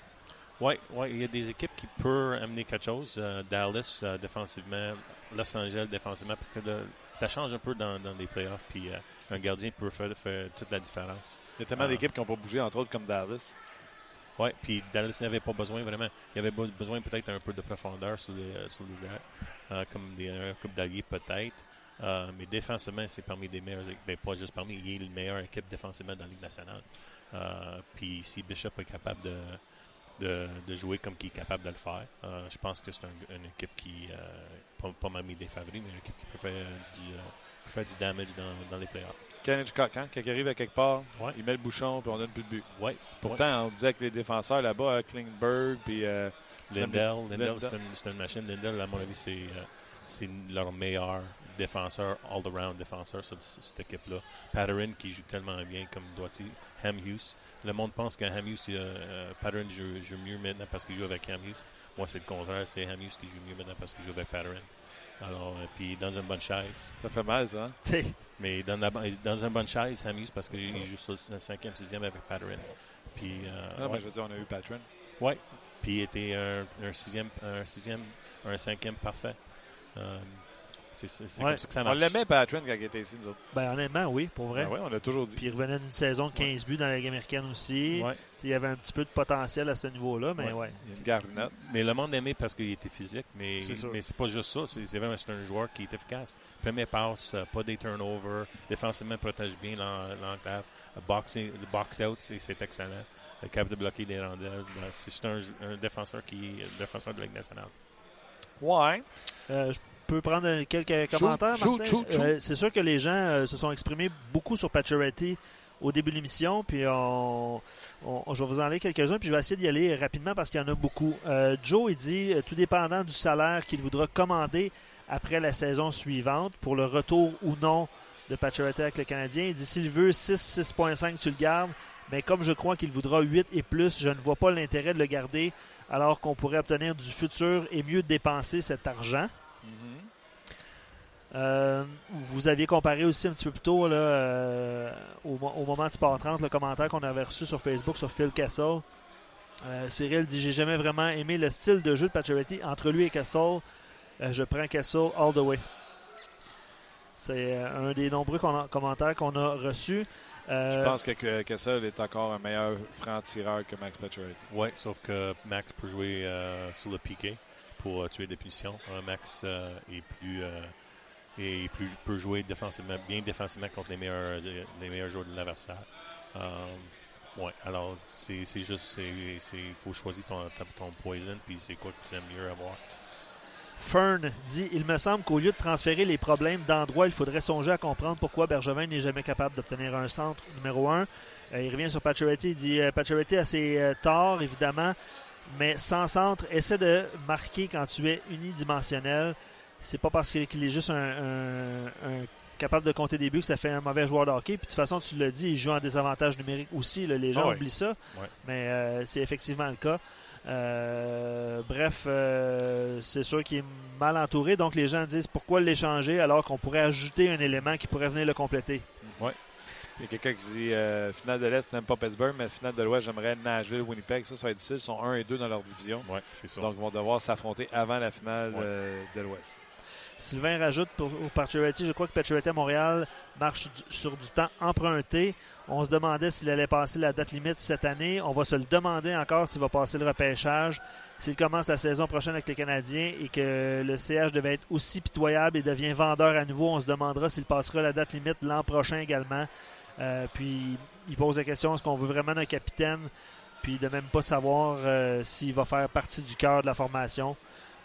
S2: Oui, ouais, il y a des équipes qui peuvent amener quelque chose. Dallas, défensivement, Los Angeles, défensivement, parce que de- ça change un peu dans, dans les playoffs. Puis un gardien peut faire, faire toute la différence.
S1: Il y a tellement d'équipes qui n'ont pas bougé, entre autres comme Dallas.
S2: Oui, puis Dallas n'avait pas besoin vraiment. Il y avait be- besoin peut-être un peu de profondeur sur les, sur les airs, euh, comme des, un couple d'alliés peut-être. Euh, mais défensivement, c'est parmi les meilleures équipes. Ben, pas juste parmi, il est la meilleure équipe défensivement dans la Ligue nationale. Euh, puis si Bishop est capable de, de, de jouer comme il est capable de le faire, euh, je pense que c'est un- une équipe qui, euh, pas, pas parmi des favoris, mais une équipe qui peut faire du, peut faire du damage dans, dans les playoffs.
S1: Ken Hitchcock, hein, quand il arrive à quelque part,
S2: Ouais.
S1: il met le bouchon puis on donne plus de but.
S2: Ouais.
S1: Pourtant, on disait que les défenseurs là-bas, Klingberg, puis
S2: Lindell,
S1: Lindell.
S2: Lindell, c'est une, une machine. Lindell, à mon avis, c'est, c'est leur meilleur défenseur, all-around défenseur sur, sur cette équipe-là. Patterson qui joue tellement bien comme doit-il. Ham Hughes. Le monde pense que Ham Hughes, euh, Patterson joue, joue mieux maintenant parce qu'il joue avec Ham Hughes. Moi, c'est le contraire. C'est Ham Hughes qui joue mieux maintenant parce qu'il joue avec Patterson. Alors, euh, puis dans une bonne chaise.
S1: ça fait mal, ça. hein?
S2: Mais dans, la, dans une bonne chaise, Ham Hughes, parce qu'il joue sur le 5e, 6e avec. Puis, euh,
S1: Ah,
S2: ouais.
S1: je veux dire, on a eu Patron.
S2: Oui. Puis il était un, un sixième, un sixième, un cinquième parfait. Euh, c'est
S8: Ouais.
S2: comme ça que ça
S1: On
S2: marche.
S1: l'aimait, Patron, quand il était ici, nous autres.
S8: ben, honnêtement, oui, pour vrai.
S1: Ben ouais, on l'a toujours dit.
S8: Puis il revenait d'une saison de 15 buts dans la Ligue américaine aussi.
S2: Ouais.
S8: Il y avait un petit peu de potentiel à ce niveau-là, mais ouais.
S1: Il y a une garnette.
S2: Mais le monde aimait parce qu'il était physique, mais
S8: C'est sûr.
S2: mais c'est pas juste ça. C'est vraiment c'est un joueur qui est efficace. Premier passe, euh, pas des turnovers, défensivement protège bien l'en- l'enclave, boxing, le box out, c'est excellent. Le capable de bloquer des rondelles, ben, c'est un, un défenseur qui est un défenseur de la Ligue nationale.
S1: Ouais.
S8: Euh, je peux prendre quelques
S1: Shoot,
S8: commentaires,
S1: shoot,
S8: Martin?
S1: shoot.
S8: Euh, c'est sûr que les gens euh, se sont exprimés beaucoup sur Pacioretty au début de l'émission, puis on, on- je vais vous en quelques-uns, puis je vais essayer d'y aller rapidement parce qu'il y en a beaucoup. Euh, Joe, il dit, tout dépendant du salaire qu'il voudra commander après la saison suivante pour le retour ou non de Pacioretty avec le Canadien, il dit, s'il veut 6, 6.5, tu le gardes, mais comme je crois qu'il voudra 8 et plus, je ne vois pas l'intérêt de le garder alors qu'on pourrait obtenir du futur et mieux dépenser cet argent. Euh, vous aviez comparé aussi un petit peu plus tôt là, euh, au, mo- au moment de Sport 30 le commentaire qu'on avait reçu sur Facebook sur Phil Kessel. Euh, Cyril dit J'ai jamais vraiment aimé le style de jeu de Pacioretty entre lui et Kessel. Euh, je prends Kessel all the way. C'est euh, un des nombreux commentaires qu'on a reçus. Euh,
S1: Je pense que, que Kessel est encore un meilleur franc-tireur que Max Pacioretty.
S2: Oui, sauf que Max peut jouer euh, sur le piqué pour euh, tuer des punitions. Euh, Max euh, est plus, euh, est plus peut jouer défensivement, bien défensivement contre les meilleurs, euh, les meilleurs joueurs de l'adversaire. Euh, ouais, alors c'est juste, il faut choisir ton, ton poison, puis c'est quoi que tu aimes mieux avoir.
S8: Fern dit Il me semble qu'au lieu de transférer les problèmes d'endroit, il faudrait songer à comprendre pourquoi Bergevin n'est jamais capable d'obtenir un centre numéro un. Euh, il revient sur Pacioretty. Il dit euh, a ses euh, torts, évidemment, mais sans centre, essaie de marquer quand tu es unidimensionnel. C'est pas parce qu'il est juste un, un- un capable de compter des buts que ça fait un mauvais joueur de hockey. Puis de toute façon, tu l'as dit, il joue en désavantage numérique aussi. là. les gens
S2: Ah ouais.
S8: oublient ça,
S2: Ouais.
S8: mais euh, c'est effectivement le cas. Euh, bref, euh, c'est sûr qu'il est mal entouré. Donc les gens disent pourquoi l'échanger alors qu'on pourrait ajouter un élément qui pourrait venir le compléter.
S1: Il y a quelqu'un qui dit euh, finale de l'Est, n'aime pas Pittsburgh, mais finale de l'Ouest, j'aimerais Nashville, Winnipeg. Ça, ça va être difficile. Ils sont 1 et 2 dans leur division.
S2: Oui, c'est ça.
S1: Donc, ils vont devoir s'affronter avant la finale
S2: Ouais.
S1: euh, de l'Ouest.
S8: Sylvain rajoute pour, pour Pacioretty, je crois que Pacioretty à Montréal marche du- sur du temps emprunté. On se demandait s'il allait passer la date limite cette année. On va se le demander encore s'il va passer le repêchage. S'il commence la saison prochaine avec les Canadiens et que le CH devait être aussi pitoyable et devient vendeur à nouveau, on se demandera s'il passera la date limite l'an prochain également. Euh, puis il pose la question est-ce qu'on veut vraiment un capitaine? Puis de même pas savoir euh, s'il va faire partie du cœur de la formation.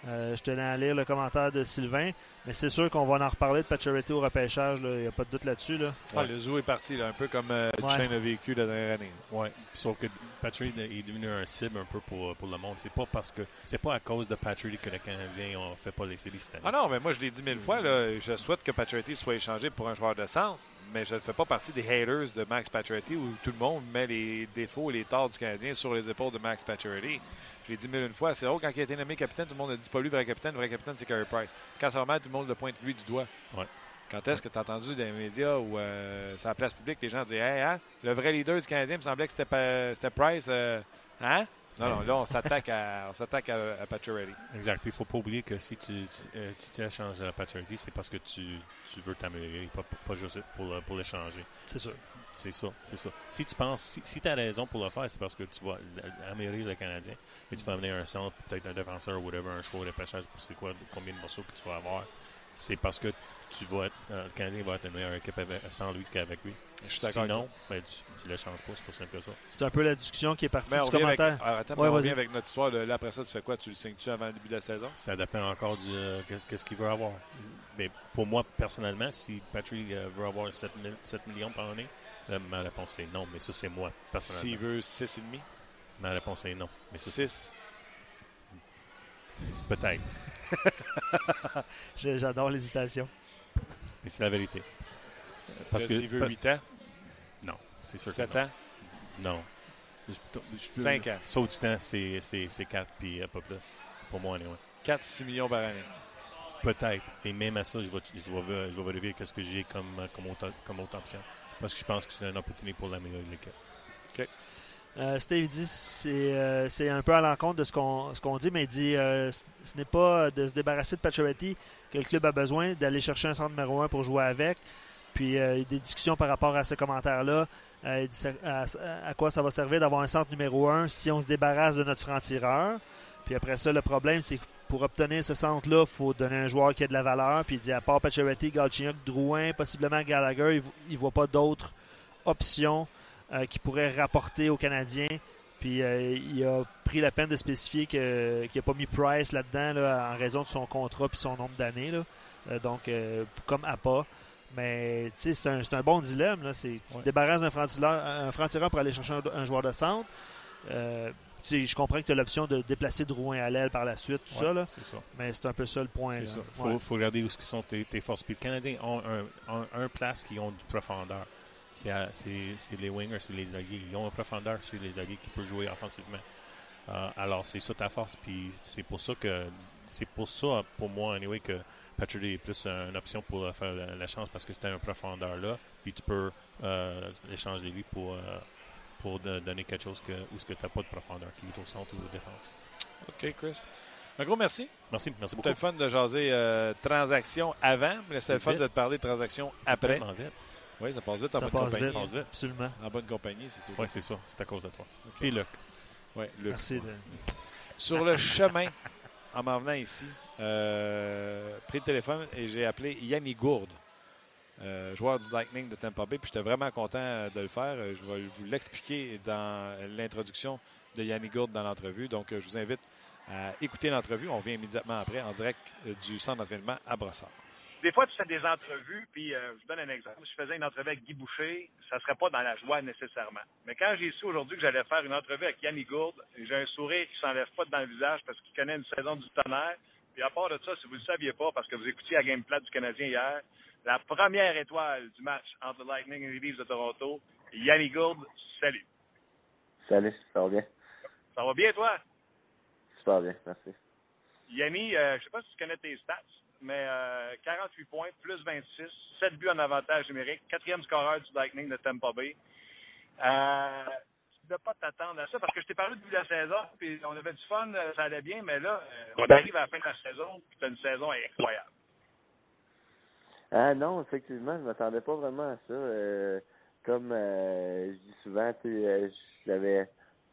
S8: Euh, je tenais à lire le commentaire de Sylvain, mais c'est sûr qu'on va en reparler de Pacioretty au repêchage, il n'y a pas de doute là-dessus. Là.
S1: Ah, le zoo est parti, là, un peu comme euh,
S8: Ouais.
S1: A vécu la dernière année.
S2: Oui, sauf que Patrick est devenu un cible un peu pour, pour le monde. C'est pas parce que c'est pas à cause de Patrick que les Canadiens ont fait pas les séries cette année.
S1: Ah non, mais moi, je l'ai dit mille fois. Là, je souhaite que Pacioretty soit échangé pour un joueur de centre, mais je ne fais pas partie des haters de Max Pacioretty où tout le monde met les défauts et les torts du Canadien sur les épaules de Max Pacioretty. Je l'ai dit mille une fois. C'est drôle, quand il a été nommé capitaine, tout le monde a dit pas lui, vrai capitaine. Le vrai capitaine, c'est Carey Price. Quand ça va mal, tout le monde le pointe lui du doigt.
S2: Ouais.
S1: Quand est-ce que tu as entendu dans les médias ou euh, sur la place publique, les gens disaient Hey, hein, le vrai leader du Canadien, il me semblait que c'était Price. euh, hein? Non, non, là, on s'attaque à, on s'attaque à, à Pacioretty.
S2: Exact. Puis il faut pas oublier que si tu, tu, euh, tu t'échanges à Patrick, c'est parce que tu, tu veux t'améliorer, pas, pas juste pour, le- pour l'échanger.
S8: C'est sûr.
S2: C'est ça, c'est ça. Si tu penses, si, si tu as raison pour le faire, c'est parce que tu vas améliorer le Canadien et tu vas amener un centre, peut-être un défenseur ou whatever, un choix de pêchage pour c'est quoi, combien de morceaux que tu vas avoir. C'est parce que tu vas être, euh, le Canadien va être une meilleure équipe avec- sans lui qu'avec lui.
S1: Je suis d'accord
S2: Sinon, ben, tu ne le changes pas, c'est aussi simple que ça.
S8: C'est un peu la discussion qui est partie
S1: Mais on
S8: du
S1: revient avec,
S8: commentaire.
S1: ah, attends,
S8: Ouais,
S1: mais on revient avec notre histoire. là, après ça, tu fais quoi? Tu le signes-tu avant le début de la saison?
S2: Ça dépend encore du euh, qu'est-ce qu'il veut avoir. Mais pour moi, personnellement, si Patrick euh, veut avoir 7, 7 millions par année, euh, ma réponse est non. Mais ça, c'est moi,
S1: S'il
S2: personnellement.
S1: veut 6,5,
S2: Ma réponse est non. Mais ça,
S1: 6.
S2: peut-être.
S8: J'adore l'hésitation.
S2: Mais c'est la vérité. Parce que
S1: S'il veut
S2: pa-
S1: 8 ans,
S2: c'est sûr
S1: 7
S2: que non.
S1: ans,
S2: Non. Je- je-
S1: Cinq ans.
S2: Sauf du temps, c'est c'est- c'est 4 puis euh, pas plus. Pour moi, anyway.
S1: 4-6 millions par année.
S2: Peut-être. Et même à ça, je vais, je vais, je vais vérifier qu'est-ce que j'ai comme, comme, autre, comme autre option. Parce que je pense que c'est une opportunité pour l'améliorer de l'équipe.
S8: Euh, Steve dit c'est euh, c'est un peu à l'encontre de ce qu'on ce qu'on dit, mais il dit euh, ce n'est pas de se débarrasser de Pacioretty que le club a besoin, d'aller chercher un centre numéro un pour jouer avec. Puis euh, il y a des discussions par rapport à ce commentaire-là. Euh, à, à quoi ça va servir d'avoir un centre numéro un si on se débarrasse de notre franc-tireur? Puis après ça, le problème, c'est que pour obtenir ce centre-là, il faut donner un joueur qui a de la valeur. Puis il dit à part Pacioretty, Galchenyuk, Drouin, possiblement Gallagher, il ne voit pas d'autres options euh, qui pourraient rapporter aux Canadiens. Puis euh, il a pris la peine de spécifier qu'il n'a pas mis Price là-dedans là, en raison de son contrat puis son nombre d'années. Euh, donc, comme APA. Mais c'est un, un bon dilemme. Là. Tu te
S2: Ouais.
S8: débarrasses d'un franc-tireur un franc-tireur pour aller chercher un, un joueur de centre. Euh, je comprends que tu as l'option de déplacer Drouin à l'aile par la suite, tout
S2: Ouais,
S8: ça, là,
S2: C'est ça.
S8: mais c'est un peu ça le point.
S2: Il
S8: Ouais.
S2: faut, faut regarder où sont tes, tes forces. Puis les Canadiens ont un, un, un place qui ont du profondeur. C'est les wingers, c'est les alliés. Ils ont un profondeur chez les alliés qui peut jouer offensivement. Euh, alors, c'est ça ta force. Puis c'est pour ça que c'est pour ça, pour moi, anyway, que Patrick est plus une option pour euh, faire la, la chance parce que c'est un profondeur là. Puis tu peux euh, échanger lui pour, euh, pour de- donner quelque chose que, où ce que tu n'as pas de profondeur, qui est au centre ou aux défense.
S1: OK, Chris. Un gros merci.
S2: Merci, merci beaucoup.
S1: C'était le fun de jaser euh, transaction avant, mais c'était le fun
S2: Vite.
S1: de te parler de transaction après.
S2: Vite.
S1: Oui, ça passe vite en
S8: Ça
S1: bonne
S8: passe
S1: compagnie.
S8: vite.
S2: passe vite.
S8: Absolument.
S1: En bonne compagnie, c'est tout.
S2: Oui, c'est ça. C'est à cause de toi. Puis Luc.
S1: Ouais, Luc.
S8: Merci. de-
S1: Sur le chemin, en m'en venant ici, euh, pris le téléphone et j'ai appelé Yanni Gourde, euh, joueur du Lightning de Tampa Bay. Puis j'étais vraiment content de le faire. Euh, Je vais vous l'expliquer dans l'introduction de Yanni Gourde dans l'entrevue. Donc, euh, je vous invite à écouter l'entrevue. On revient immédiatement après en direct euh, du centre d'entraînement à Brossard.
S9: Des fois, tu fais des entrevues, puis euh, je vous donne un exemple. Si je faisais une entrevue avec Guy Boucher, ça serait pas dans la joie nécessairement. Mais quand j'ai su aujourd'hui que j'allais faire une entrevue avec Yannick Gourde, j'ai un sourire qui s'enlève pas dans le visage parce qu'il connaît une saison du tonnerre. Puis à part de ça, si vous ne le saviez pas, parce que vous écoutiez la game plate du Canadien hier, la première étoile du match entre Lightning et les Leafs de Toronto, Yannick Gourde, salut.
S10: Salut, ça va bien?
S9: Ça va bien, toi?
S10: Super bien, merci.
S9: Yanni, euh, je sais pas si tu connais tes stats, mais euh, 48 points, plus 26, 7 buts en avantage numérique, quatrième scoreur du Lightning de Tampa Bay. Euh, dois pas t'attendre à ça parce que je t'ai parlé du début de la saison, puis on avait du fun, euh, ça allait bien, mais là, euh, on arrive à la fin de la saison, puis tu as une saison incroyable.
S10: Ah non, effectivement, je m'attendais pas vraiment à ça. Euh, comme euh, je dis souvent, tu sais, euh, j'avais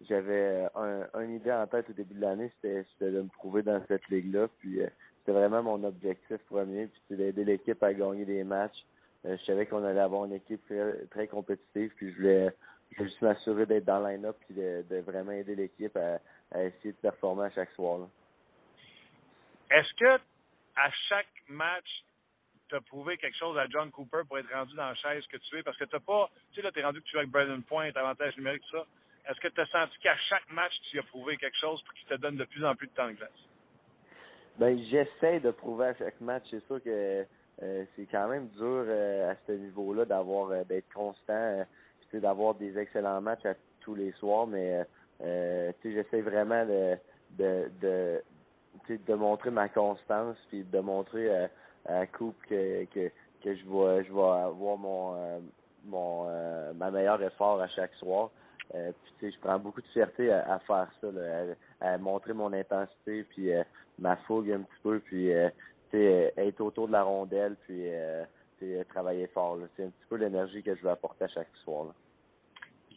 S10: j'avais un, une idée en tête au début de l'année, c'était c'était de me prouver dans cette ligue-là. Puis euh, c'était vraiment mon objectif premier, puis c'est d'aider l'équipe à gagner des matchs. Euh, je savais qu'on allait avoir une équipe très, très compétitive, puis je voulais, je voulais juste m'assurer d'être dans le line-up puis de, de vraiment aider l'équipe à, à essayer de performer à chaque soir.
S9: Est-ce que à chaque match, tu as prouvé quelque chose à John Cooper pour être rendu dans la chaise que tu es? Parce que tu pas, tu sais, là, tu es rendu que tu es avec Brandon Point, avantage numérique, tout ça. Est-ce que tu as senti qu'à chaque match, tu as prouvé quelque chose pour qu'il te donne de plus en plus de temps de glace?
S10: Ben, j'essaie de prouver à chaque match. C'est sûr que euh, c'est quand même dur euh, à ce niveau-là d'avoir euh, d'être constant, euh, d'avoir des excellents matchs à tous les soirs, mais euh, sais, j'essaie vraiment de de, de, de montrer ma constance puis de montrer à, à Coupe que, que, que je vais je vais avoir mon euh, mon euh, ma meilleure effort à chaque soir. Euh, puis je prends beaucoup de fierté à, faire ça, là, à, montrer mon intensité puis euh, ma fougue un petit peu, puis euh, être autour de la rondelle, puis euh, tu sais, travailler fort. C'est un petit peu l'énergie que je veux apporter à chaque soir. Là.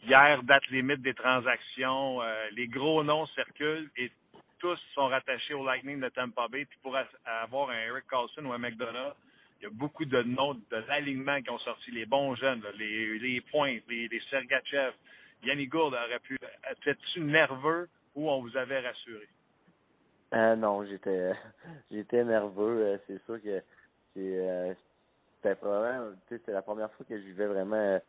S9: Hier, date limite des transactions, euh, les gros noms circulent et tous sont rattachés au Lightning de Tampa Bay. Puis pour avoir un Eric Carlson ou un McDonough, il y a beaucoup de noms de l'alignement qui ont sorti, les bons jeunes, là, les, les points, les, les Sergachev. Yannick Gourde aurait pu. Étais-tu nerveux ou on vous avait rassuré?
S10: Euh, non, j'étais j'étais nerveux. euh, C'est sûr que c'est euh, c'était probablement tu c'était la première fois que je vivais vraiment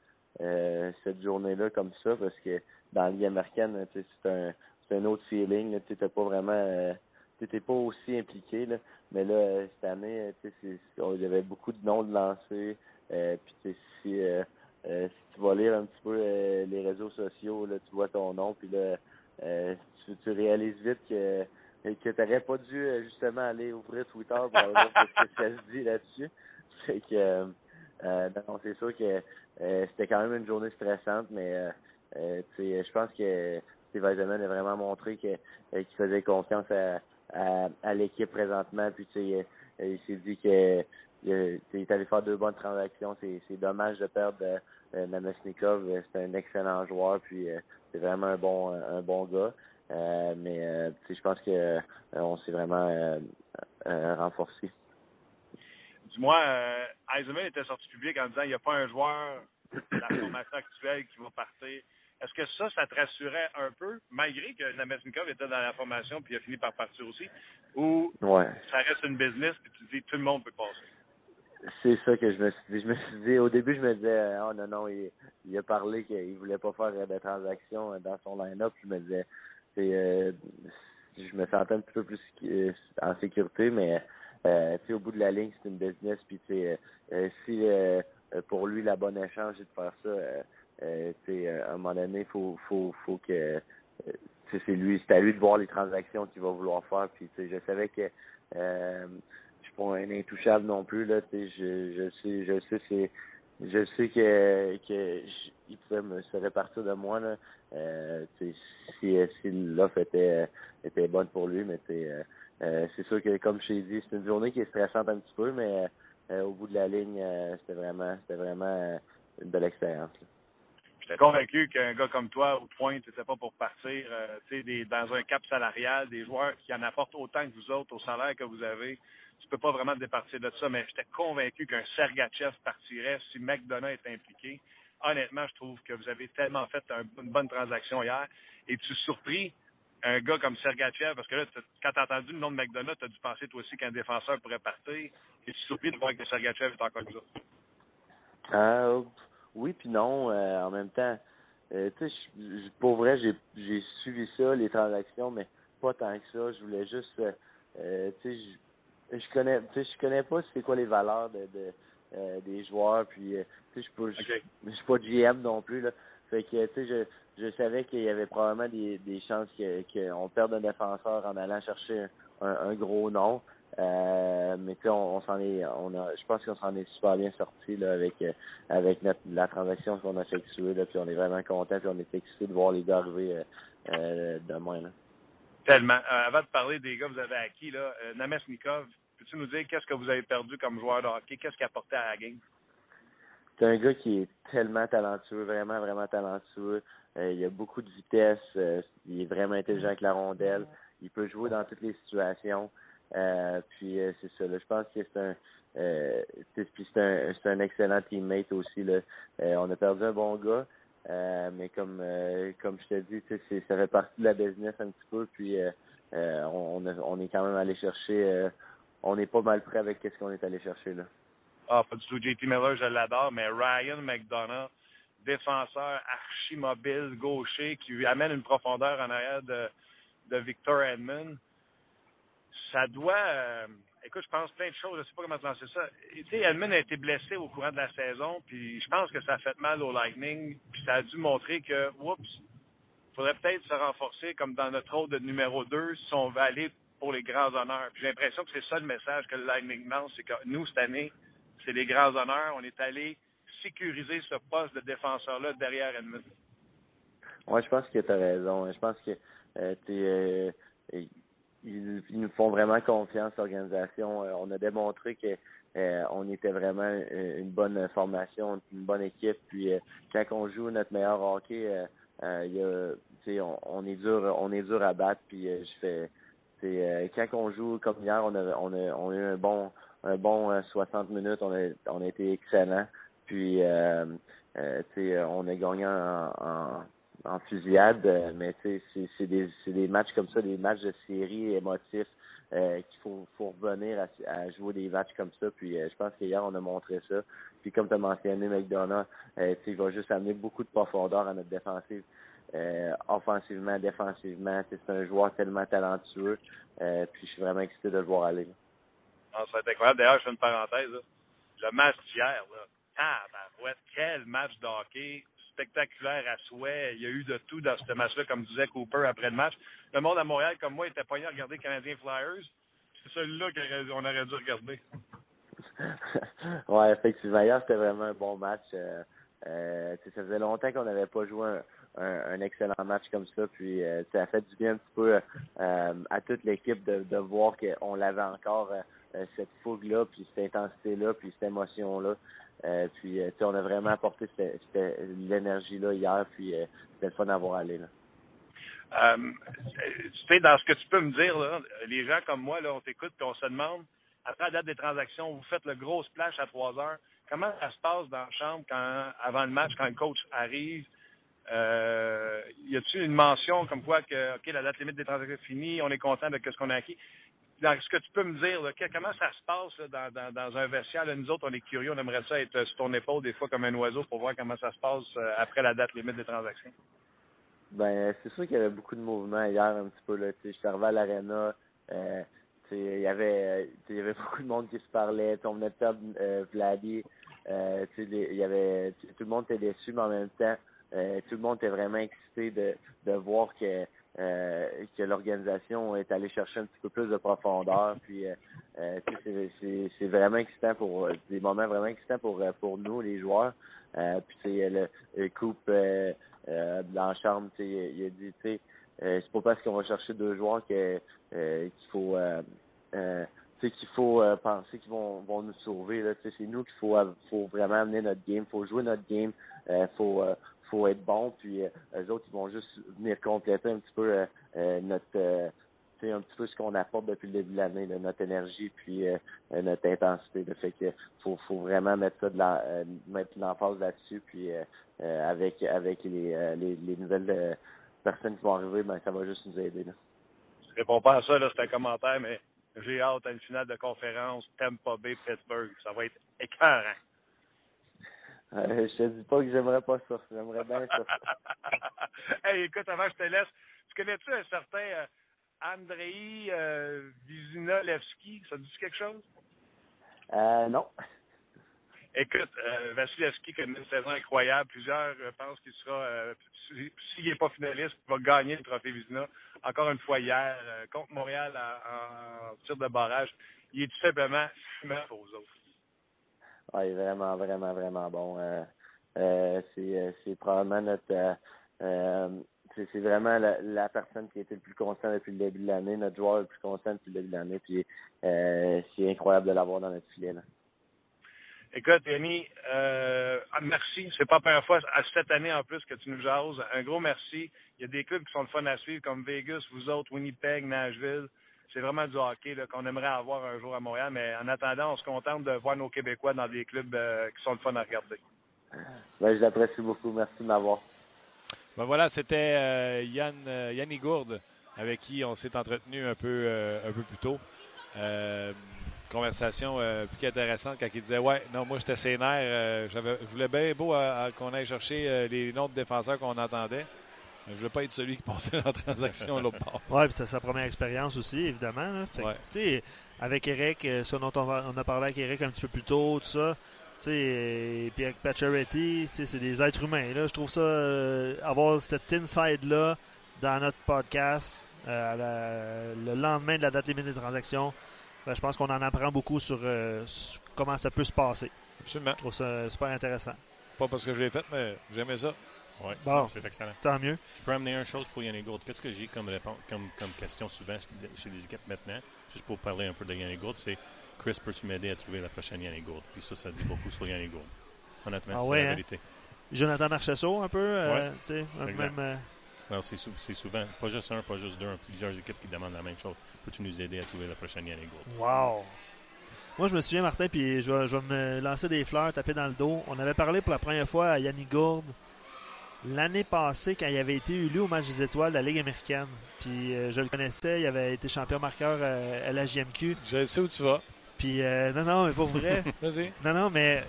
S10: euh, cette journée-là comme ça parce que dans la Ligue américaine, tu c'est un un autre feeling. Tu n'étais pas vraiment euh, t'étais pas aussi impliqué là. Mais là, euh, cette année, tu y avait beaucoup de noms de lancers. Euh, puis tu si, si tu vas lire un petit peu les réseaux sociaux, là, tu vois ton nom, puis là, tu, tu réalises vite que que t'aurais pas dû justement aller ouvrir Twitter pour voir ce que ça se dit là-dessus. Euh, euh, c'est sûr que euh, c'était quand même une journée stressante, mais je pense que Steve Eisenman a vraiment montré qu'il faisait confiance à, à, à l'équipe présentement. Puis euh, il s'est dit que il, il est allé faire deux bonnes transactions. C'est, dommage de perdre Namestnikov. Euh, C'est un excellent joueur, puis c'est vraiment un bon un bon gars. Mais je pense que on s'est vraiment euh, renforcé.
S9: Dis-moi, euh, Eisenman était sorti public en disant il n'y a pas un joueur de la formation actuelle qui va partir. Est-ce que ça, ça te rassurait un peu, malgré que Namestnikov était dans la formation puis il a fini par partir aussi, ou
S10: Ouais.
S9: ça reste une business puis tu te dis tout le monde peut passer?
S10: C'est ça que je me suis dit. Je me suis dit, au début, je me disais, oh non, non, il, il a parlé qu'il voulait pas faire de transactions dans son line-up. Je me disais, c'est, euh, je me sentais un petit peu plus euh, en sécurité, mais euh, au bout de la ligne, c'est une business. Puis euh, euh, si euh, pour lui la bonne échange c'est de faire ça, à un moment donné, faut, faut, faut que c'est lui, c'est à lui de voir les transactions qu'il va vouloir faire. Puis je savais que euh, je suis pas un intouchable non plus là. Je, je sais, je sais c'est je sais que que il pouvait me se répartir de moi là. Si si l'offre était était bonne pour lui, mais euh, c'est sûr que comme je t'ai dit, c'est une journée qui est stressante un petit peu, mais euh, au bout de la ligne, euh, c'était vraiment c'était vraiment euh, une belle expérience.
S9: J'étais convaincu qu'un gars comme toi, au point, tu n'étais pas pour partir euh, des- dans un cap salarial, des joueurs qui en apportent autant que vous autres au salaire que vous avez. Tu peux pas vraiment te départir de ça, mais j'étais convaincu qu'un Sergachev partirait si McDonough est impliqué. Honnêtement, je trouve que vous avez tellement fait un- une bonne transaction hier. Et tu surpris un gars comme Sergachev, parce que là, t'as- quand tu as entendu le nom de McDonough, tu as dû penser toi aussi qu'un défenseur pourrait partir. Et tu surpris de voir que Sergachev est encore là.
S10: Euh, oui puis non. euh, en même temps, euh, tu sais, pour vrai, j'ai suivi ça, les transactions, mais pas tant que ça. Je voulais juste, euh, euh, tu sais, je, connais, tu sais, je connais pas c'est quoi les valeurs de, de euh, des joueurs, puis euh, tu sais, je suis pas, suis pas GM non plus là. Fait que, tu sais, je, je savais qu'il y avait probablement des, des chances que qu'on perde un défenseur en allant chercher un, un gros nom. Euh, mais tu on, on s'en est, on a, je pense qu'on s'en est super bien sorti là avec euh, avec notre, la transaction qu'on a effectuée là, puis on est vraiment content, puis on est excité de voir les gars arriver euh, demain là.
S9: Tellement. Avant de parler des gars que vous avez acquis, là, Namesnikov, peux-tu nous dire qu'est-ce que vous avez perdu comme joueur de hockey? Qu'est-ce qu'il a apporté à la game?
S10: C'est un gars qui est tellement talentueux, vraiment, vraiment talentueux. Euh, il a beaucoup de vitesse. euh, il est vraiment intelligent avec la rondelle. Il peut jouer dans toutes les situations. Euh, puis euh, c'est ça. Là, je pense que c'est un, c'est- un, c'est un excellent teammate aussi. Là. On a perdu un bon gars. mais comme comme je te dis, ça fait partie de la business un petit peu. Puis on, on est quand même allé chercher. on est pas mal prêt avec ce qu'on est allé chercher là.
S9: Ah, pas du tout. JT Miller, je l'adore, mais Ryan McDonough, défenseur archi-mobile, gaucher, qui lui amène une profondeur en arrière de, Victor Edmond, ça doit... euh, écoute, je pense plein de choses. Je sais pas comment te lancer ça. Tu sais, Edmond a été blessé au courant de la saison, puis je pense que ça a fait mal au Lightning, puis ça a dû montrer que, oups, faudrait peut-être se renforcer comme dans notre rôle de numéro 2 si on veut aller pour les grands honneurs. J'ai l'impression que c'est ça le message que le Lightning lance, c'est que nous, cette année, c'est les grands honneurs. On est allé sécuriser ce poste de défenseur-là derrière Edmund.
S10: Ouais, je pense que tu as raison. Je pense que euh, t'es, euh, ils, ils nous font vraiment confiance, l'organisation. Euh, on a démontré que euh, on était vraiment euh, une bonne formation, une bonne équipe. Puis euh, quand on joue notre meilleur hockey, euh, euh, y a, on, on est dur, on est dur à battre. Puis euh, je fais, euh, quand on joue comme hier, on a, on a, on a eu un bon, un bon euh, 60 minutes. On a, on a été excellent. Puis euh, euh, sais, on a gagné en, en fusillade, euh, mais c'est des, des matchs comme ça, des matchs de série émotifs euh, qu'il faut, revenir à, jouer des matchs comme ça. Puis euh, je pense qu'hier, on a montré ça. Puis comme tu as mentionné, McDonough, euh, il va juste amener beaucoup de profondeur à notre défensive. Euh, offensivement, défensivement, c'est un joueur tellement talentueux. Euh, puis je suis vraiment excité de le voir aller.
S9: Ah, ça va être incroyable. D'ailleurs, je fais une parenthèse. Le match d'hier, là. Tabarouette, quel match de hockey spectaculaire à souhait. Il y a eu de tout dans ce match-là, comme disait Cooper après le match. Le monde à Montréal, comme moi, était pogné à regarder Canadiens Flyers. C'est celui-là qu'on aurait dû regarder.
S10: ouais, effectivement. Hier, c'était vraiment un bon match. Euh, euh, ça faisait longtemps qu'on n'avait pas joué un, excellent match comme ça. Puis euh, ça a fait du bien un petit peu à toute l'équipe de, de voir qu'on l'avait encore cette fougue-là, puis cette intensité-là, puis cette émotion-là. Euh, puis euh, on a vraiment apporté cette, cette l'énergie-là hier, puis euh, c'était le fun d'avoir allé là.
S9: Euh, tu sais, dans ce que tu peux me dire, là, les gens comme moi, là, on t'écoute et on se demande, après la date des transactions, vous faites le gros splash à 3 heures. Comment ça se passe dans la chambre quand, avant le match, quand le coach arrive? Euh, y a-t-il une mention comme quoi que, OK, la date limite des transactions est finie, on est content de ce qu'on a acquis? Dans ce que tu peux me dire, comment ça se passe dans, un vestiaire? Nous autres, on est curieux, on aimerait ça être sur ton épaule des fois comme un oiseau pour voir comment ça se passe euh, après la date limite des transactions.
S10: Ben, c'est sûr qu'il y avait beaucoup de mouvements hier, un petit peu, je suis arrivé à l'aréna, euh, il y avait, beaucoup de monde qui se parlait. On venait de euh. Euh, il y avait, tout le monde était déçu, mais en même temps, euh, tout le monde était vraiment excité de voir que, euh, que l'organisation est allée chercher un petit peu plus de profondeur. Puis, euh, euh, c'est- c'est, c'est vraiment excitant pour, des moments vraiment excitants pour, pour nous, les joueurs. Euh, puis, sais, le, le coupe, dans la chambre, tu sais, il, il a dit, tu sais, c'est pas parce qu'on va chercher deux joueurs que qu'il faut tu sais, qu'il faut euh, penser qu'ils vont, vont nous sauver. Là, tu sais, c'est nous qu'il faut, faut vraiment amener notre game, faut jouer notre game, euh, faut, euh, faut être bon, puis euh, eux autres, ils vont juste venir compléter un petit peu euh, euh, notre euh, un petit peu ce qu'on apporte depuis le début de l'année, notre énergie puis euh, euh, notre intensité. Fait que faut, faut vraiment mettre ça de la, euh, l'emphase là-dessus, puis euh, euh, avec avec les, euh, les, les nouvelles euh, personnes qui vont arriver, ben ça va juste nous aider. Là.
S9: Je réponds pas à ça, c'est un commentaire, mais j'ai hâte à une finale de conférence Tampa Bay Pittsburgh. Ça va être écœurant.
S10: Euh, je te dis pas que j'aimerais pas ça. J'aimerais bien ça.
S9: hey, écoute, avant que je te laisse, tu connais-tu un certain euh, Andrei euh, Vizinalevski? Ça te dit quelque chose?
S10: Euh, non.
S9: Écoute, euh, Vasilevski connaît une saison incroyable. Plusieurs euh, pensent qu'il sera, euh, si- s'il n'est pas finaliste, il va gagner le trophée Vizina. Encore une fois hier, contre Montréal en, en tir de barrage. Il est tout simplement fumant aux autres.
S10: Ouais, il est vraiment, vraiment, vraiment bon. Euh, euh, c'est, euh, c'est probablement notre. c'est, vraiment la, personne qui a été le plus constant depuis le début de l'année, notre joueur le plus constant depuis le début de l'année. Puis c'est incroyable de l'avoir dans notre filet.
S9: Écoute, Yanni, euh, ah, merci. C'est pas la première fois à cette année en plus que tu nous jases. Un gros merci. Il y a des clubs qui sont le fun à suivre, comme Vegas, vous autres, Winnipeg, Nashville. C'est vraiment du hockey là, qu'on aimerait avoir un jour à Montréal, mais en attendant, on se contente de voir nos Québécois dans des clubs euh, qui sont le fun à regarder.
S10: Ben, je l'apprécie beaucoup. Merci de m'avoir.
S1: Ben voilà, c'était euh, Yann, euh, Yanni Gourde avec qui on s'est entretenu un peu, euh, un peu plus tôt. Euh, conversation euh, plus qu'intéressante quand il disait Ouais, non, moi j'étais sénère, euh, j'avais, je voulais bien beau qu'on aille chercher euh, les noms de défenseurs qu'on entendait. Je voulais pas être celui qui passait la transaction à l'autre.
S8: Ouais, puis c'est sa première expérience aussi, évidemment. là. Fait que,
S1: Ouais.
S8: tu sais, avec Eric, euh, ça dont on, va- on a parlé avec Eric un petit peu plus tôt, tout ça. Et puis avec Pacioretty, c'est des êtres humains. Là. Je trouve ça, euh, avoir cet inside-là dans notre podcast euh, la- le lendemain de la date limite des transactions, ben, je pense qu'on en apprend beaucoup sur, euh, sur comment ça peut se passer.
S1: Absolument.
S8: Je trouve ça super intéressant.
S1: Pas parce que je l'ai fait, mais j'aimais ça.
S8: Bon.
S2: non, c'est excellent.
S8: Tant mieux.
S2: Je peux amener une chose pour Yannick Gourde. Qu'est-ce que j'ai comme, réponse, comme, comme question souvent chez- les équipes maintenant, juste pour parler un peu de Yannick Gourde, c'est Chris, peux-tu m'aider à trouver la prochaine Yannick Gourde? Puis ça, ça dit beaucoup sur Yannick Gourde. Honnêtement,
S8: Ah
S2: c'est
S8: ouais,
S2: la
S8: hein?
S2: vérité.
S8: Jonathan Marchessault, un peu. euh,
S2: Ouais.
S8: tu sais, même, euh,
S2: c'est, sou- c'est souvent, pas juste un, pas juste deux, plusieurs équipes qui demandent la même chose. Peux-tu nous aider à trouver la prochaine Yannick Gourde?
S8: Wow! Moi, je me souviens, Martin, puis je vais, je vais me lancer des fleurs, taper dans le dos. On avait parlé pour la première fois à Yannick Gourde l'année passée quand il avait été élu au match des étoiles de la Ligue américaine. Puis euh, je le connaissais, il avait été champion marqueur euh, à la JMQ.
S1: Je sais où tu vas.
S8: Puis euh, non, non, mais pas vrai.
S1: Vas-y.
S8: Non, non, mais.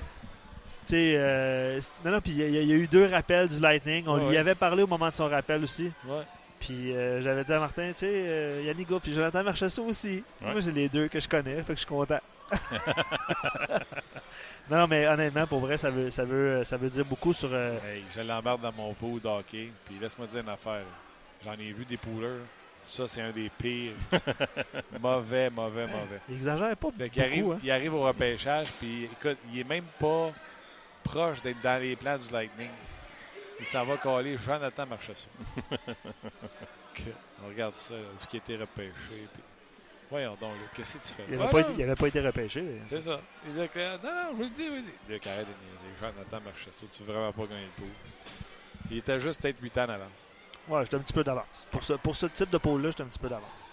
S8: Tu sais, euh, non, non, puis il y, a- il y a eu deux rappels du Lightning. On
S1: Ouais,
S8: lui
S1: ouais.
S8: avait parlé au moment de son rappel aussi.
S1: Ouais.
S8: Puis j'avais dit à Martin, tu sais, Yannick Gourde, puis Jonathan Marchessault aussi. Moi, j'ai les deux que je connais, fait que je suis content. non, mais honnêtement, pour vrai, ça veut, ça veut, ça veut dire beaucoup sur. euh,
S1: Hey, je l'embarque dans mon pot d'hockey. Puis laisse-moi dire une affaire. J'en ai vu des poolers. Ça, c'est un des pires. mauvais, mauvais, mauvais.
S8: il exagère pas
S1: Fait qu'il arrive,
S8: beaucoup. Hein.
S1: il arrive au repêchage, puis écoute, il est même pas proche d'être dans les plans du Lightning. Il s'en va coller Jonathan Marchessault. Que- On regarde ça, là, ce qui a été repêché. puis- Voyons donc, qu'est-ce que tu fais?
S8: Il
S1: Voilà.
S8: n'avait pas, été- il avait pas été repêché.
S1: C'est ça. Il a clair- Non, non, je vous le dis, vas-y. Luc, arrête de niaiser. Jonathan Marchessault, tu veux vraiment pas gagner le pool. Il était juste peut-être 8 ans en avance.
S8: Ouais, j'étais un petit peu d'avance. Pour ce, pour ce type de pôle-là, j'étais un petit peu d'avance.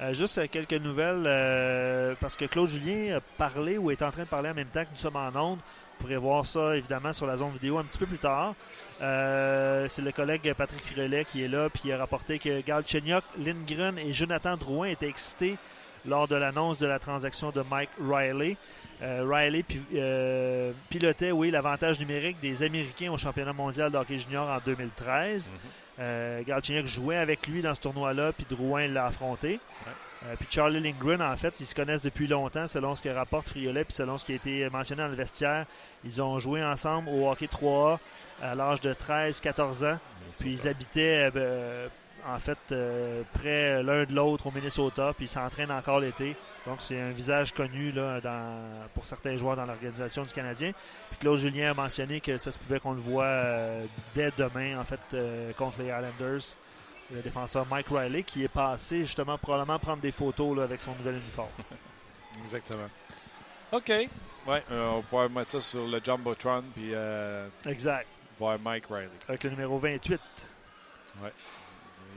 S8: Euh, juste euh, quelques nouvelles, euh, parce que Claude Julien a parlé ou est en train de parler en même temps que nous sommes en ondes. Vous pourrez voir ça, évidemment, sur la zone vidéo un petit peu plus tard. Euh, C'est le collègue Patrick Relais qui est là, puis il a rapporté que Galchenyuk, Lindgren et Jonathan Drouin étaient excités lors de l'annonce de la transaction de Mike Riley. Euh, Riley euh, pilotait, oui, l'avantage numérique des Américains au championnat mondial de hockey junior en 2013. Euh, Galchenyuk jouait avec lui dans ce tournoi-là, puis Drouin l'a affronté. Euh, puis Charlie Lindgren, en fait, ils se connaissent depuis longtemps, selon ce que rapporte Friolet, puis selon ce qui a été mentionné dans le vestiaire. Ils ont joué ensemble au hockey 3A à l'âge de 13-14 ans. Puis ils habitaient, euh, en fait, euh, près l'un de l'autre au Minnesota, puis ils s'entraînent encore l'été. Donc c'est un visage connu là, dans- pour certains joueurs dans l'organisation du Canadien. Puis Claude Julien a mentionné que ça se pouvait qu'on le voit euh, dès demain, en fait, euh, contre les Islanders. Le défenseur Mike Riley qui est passé justement probablement prendre des photos là, avec son nouvel uniforme.
S1: Exactement. OK. Ouais, euh, on va pouvoir mettre ça sur le Jumbotron puis euh,
S8: Exact.
S1: voir Mike Riley.
S8: Avec le numéro 28.
S1: Ouais.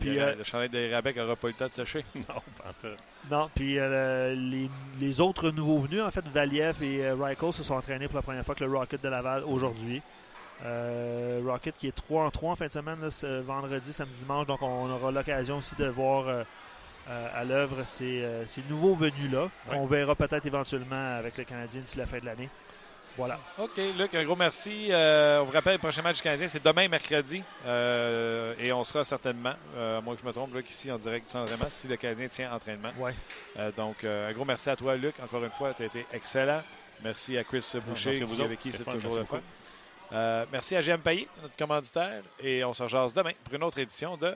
S8: Puis,
S1: Le-
S8: euh,
S1: le chandail de Rabec n'aura pas eu le temps de sécher.
S2: non, pas en tout.
S8: Non, puis euh, les, les autres nouveaux venus, en fait, Valiev et euh, Reichel se sont entraînés pour la première fois avec le Rocket de Laval aujourd'hui. Euh, Rocket qui est 3 en 3 en fin de semaine, là, ce vendredi, samedi, dimanche. Donc, on aura l'occasion aussi de voir euh, euh, à l'œuvre ces, euh, ces nouveaux venus-là, qu'on verra peut-être éventuellement avec le Canadien d'ici la fin de l'année. Voilà.
S1: OK, Luc, un gros merci. Euh, on vous rappelle, le prochain match du Canadien, c'est demain, mercredi. Euh, et on sera certainement, euh, à moins que je me trompe, Luc, ici en direct du entraînement, si le Canadien tient entraînement.
S8: Ouais.
S1: Euh, donc, euh, un gros merci à toi, Luc. Encore une fois, tu as été excellent. Merci à Chris Boucher,
S2: merci à vous
S1: qui- avec qui
S2: C'est
S1: toujours
S2: merci
S1: le fun. Euh, merci à GM Payet, notre commanditaire, et on se rejase demain pour une autre édition de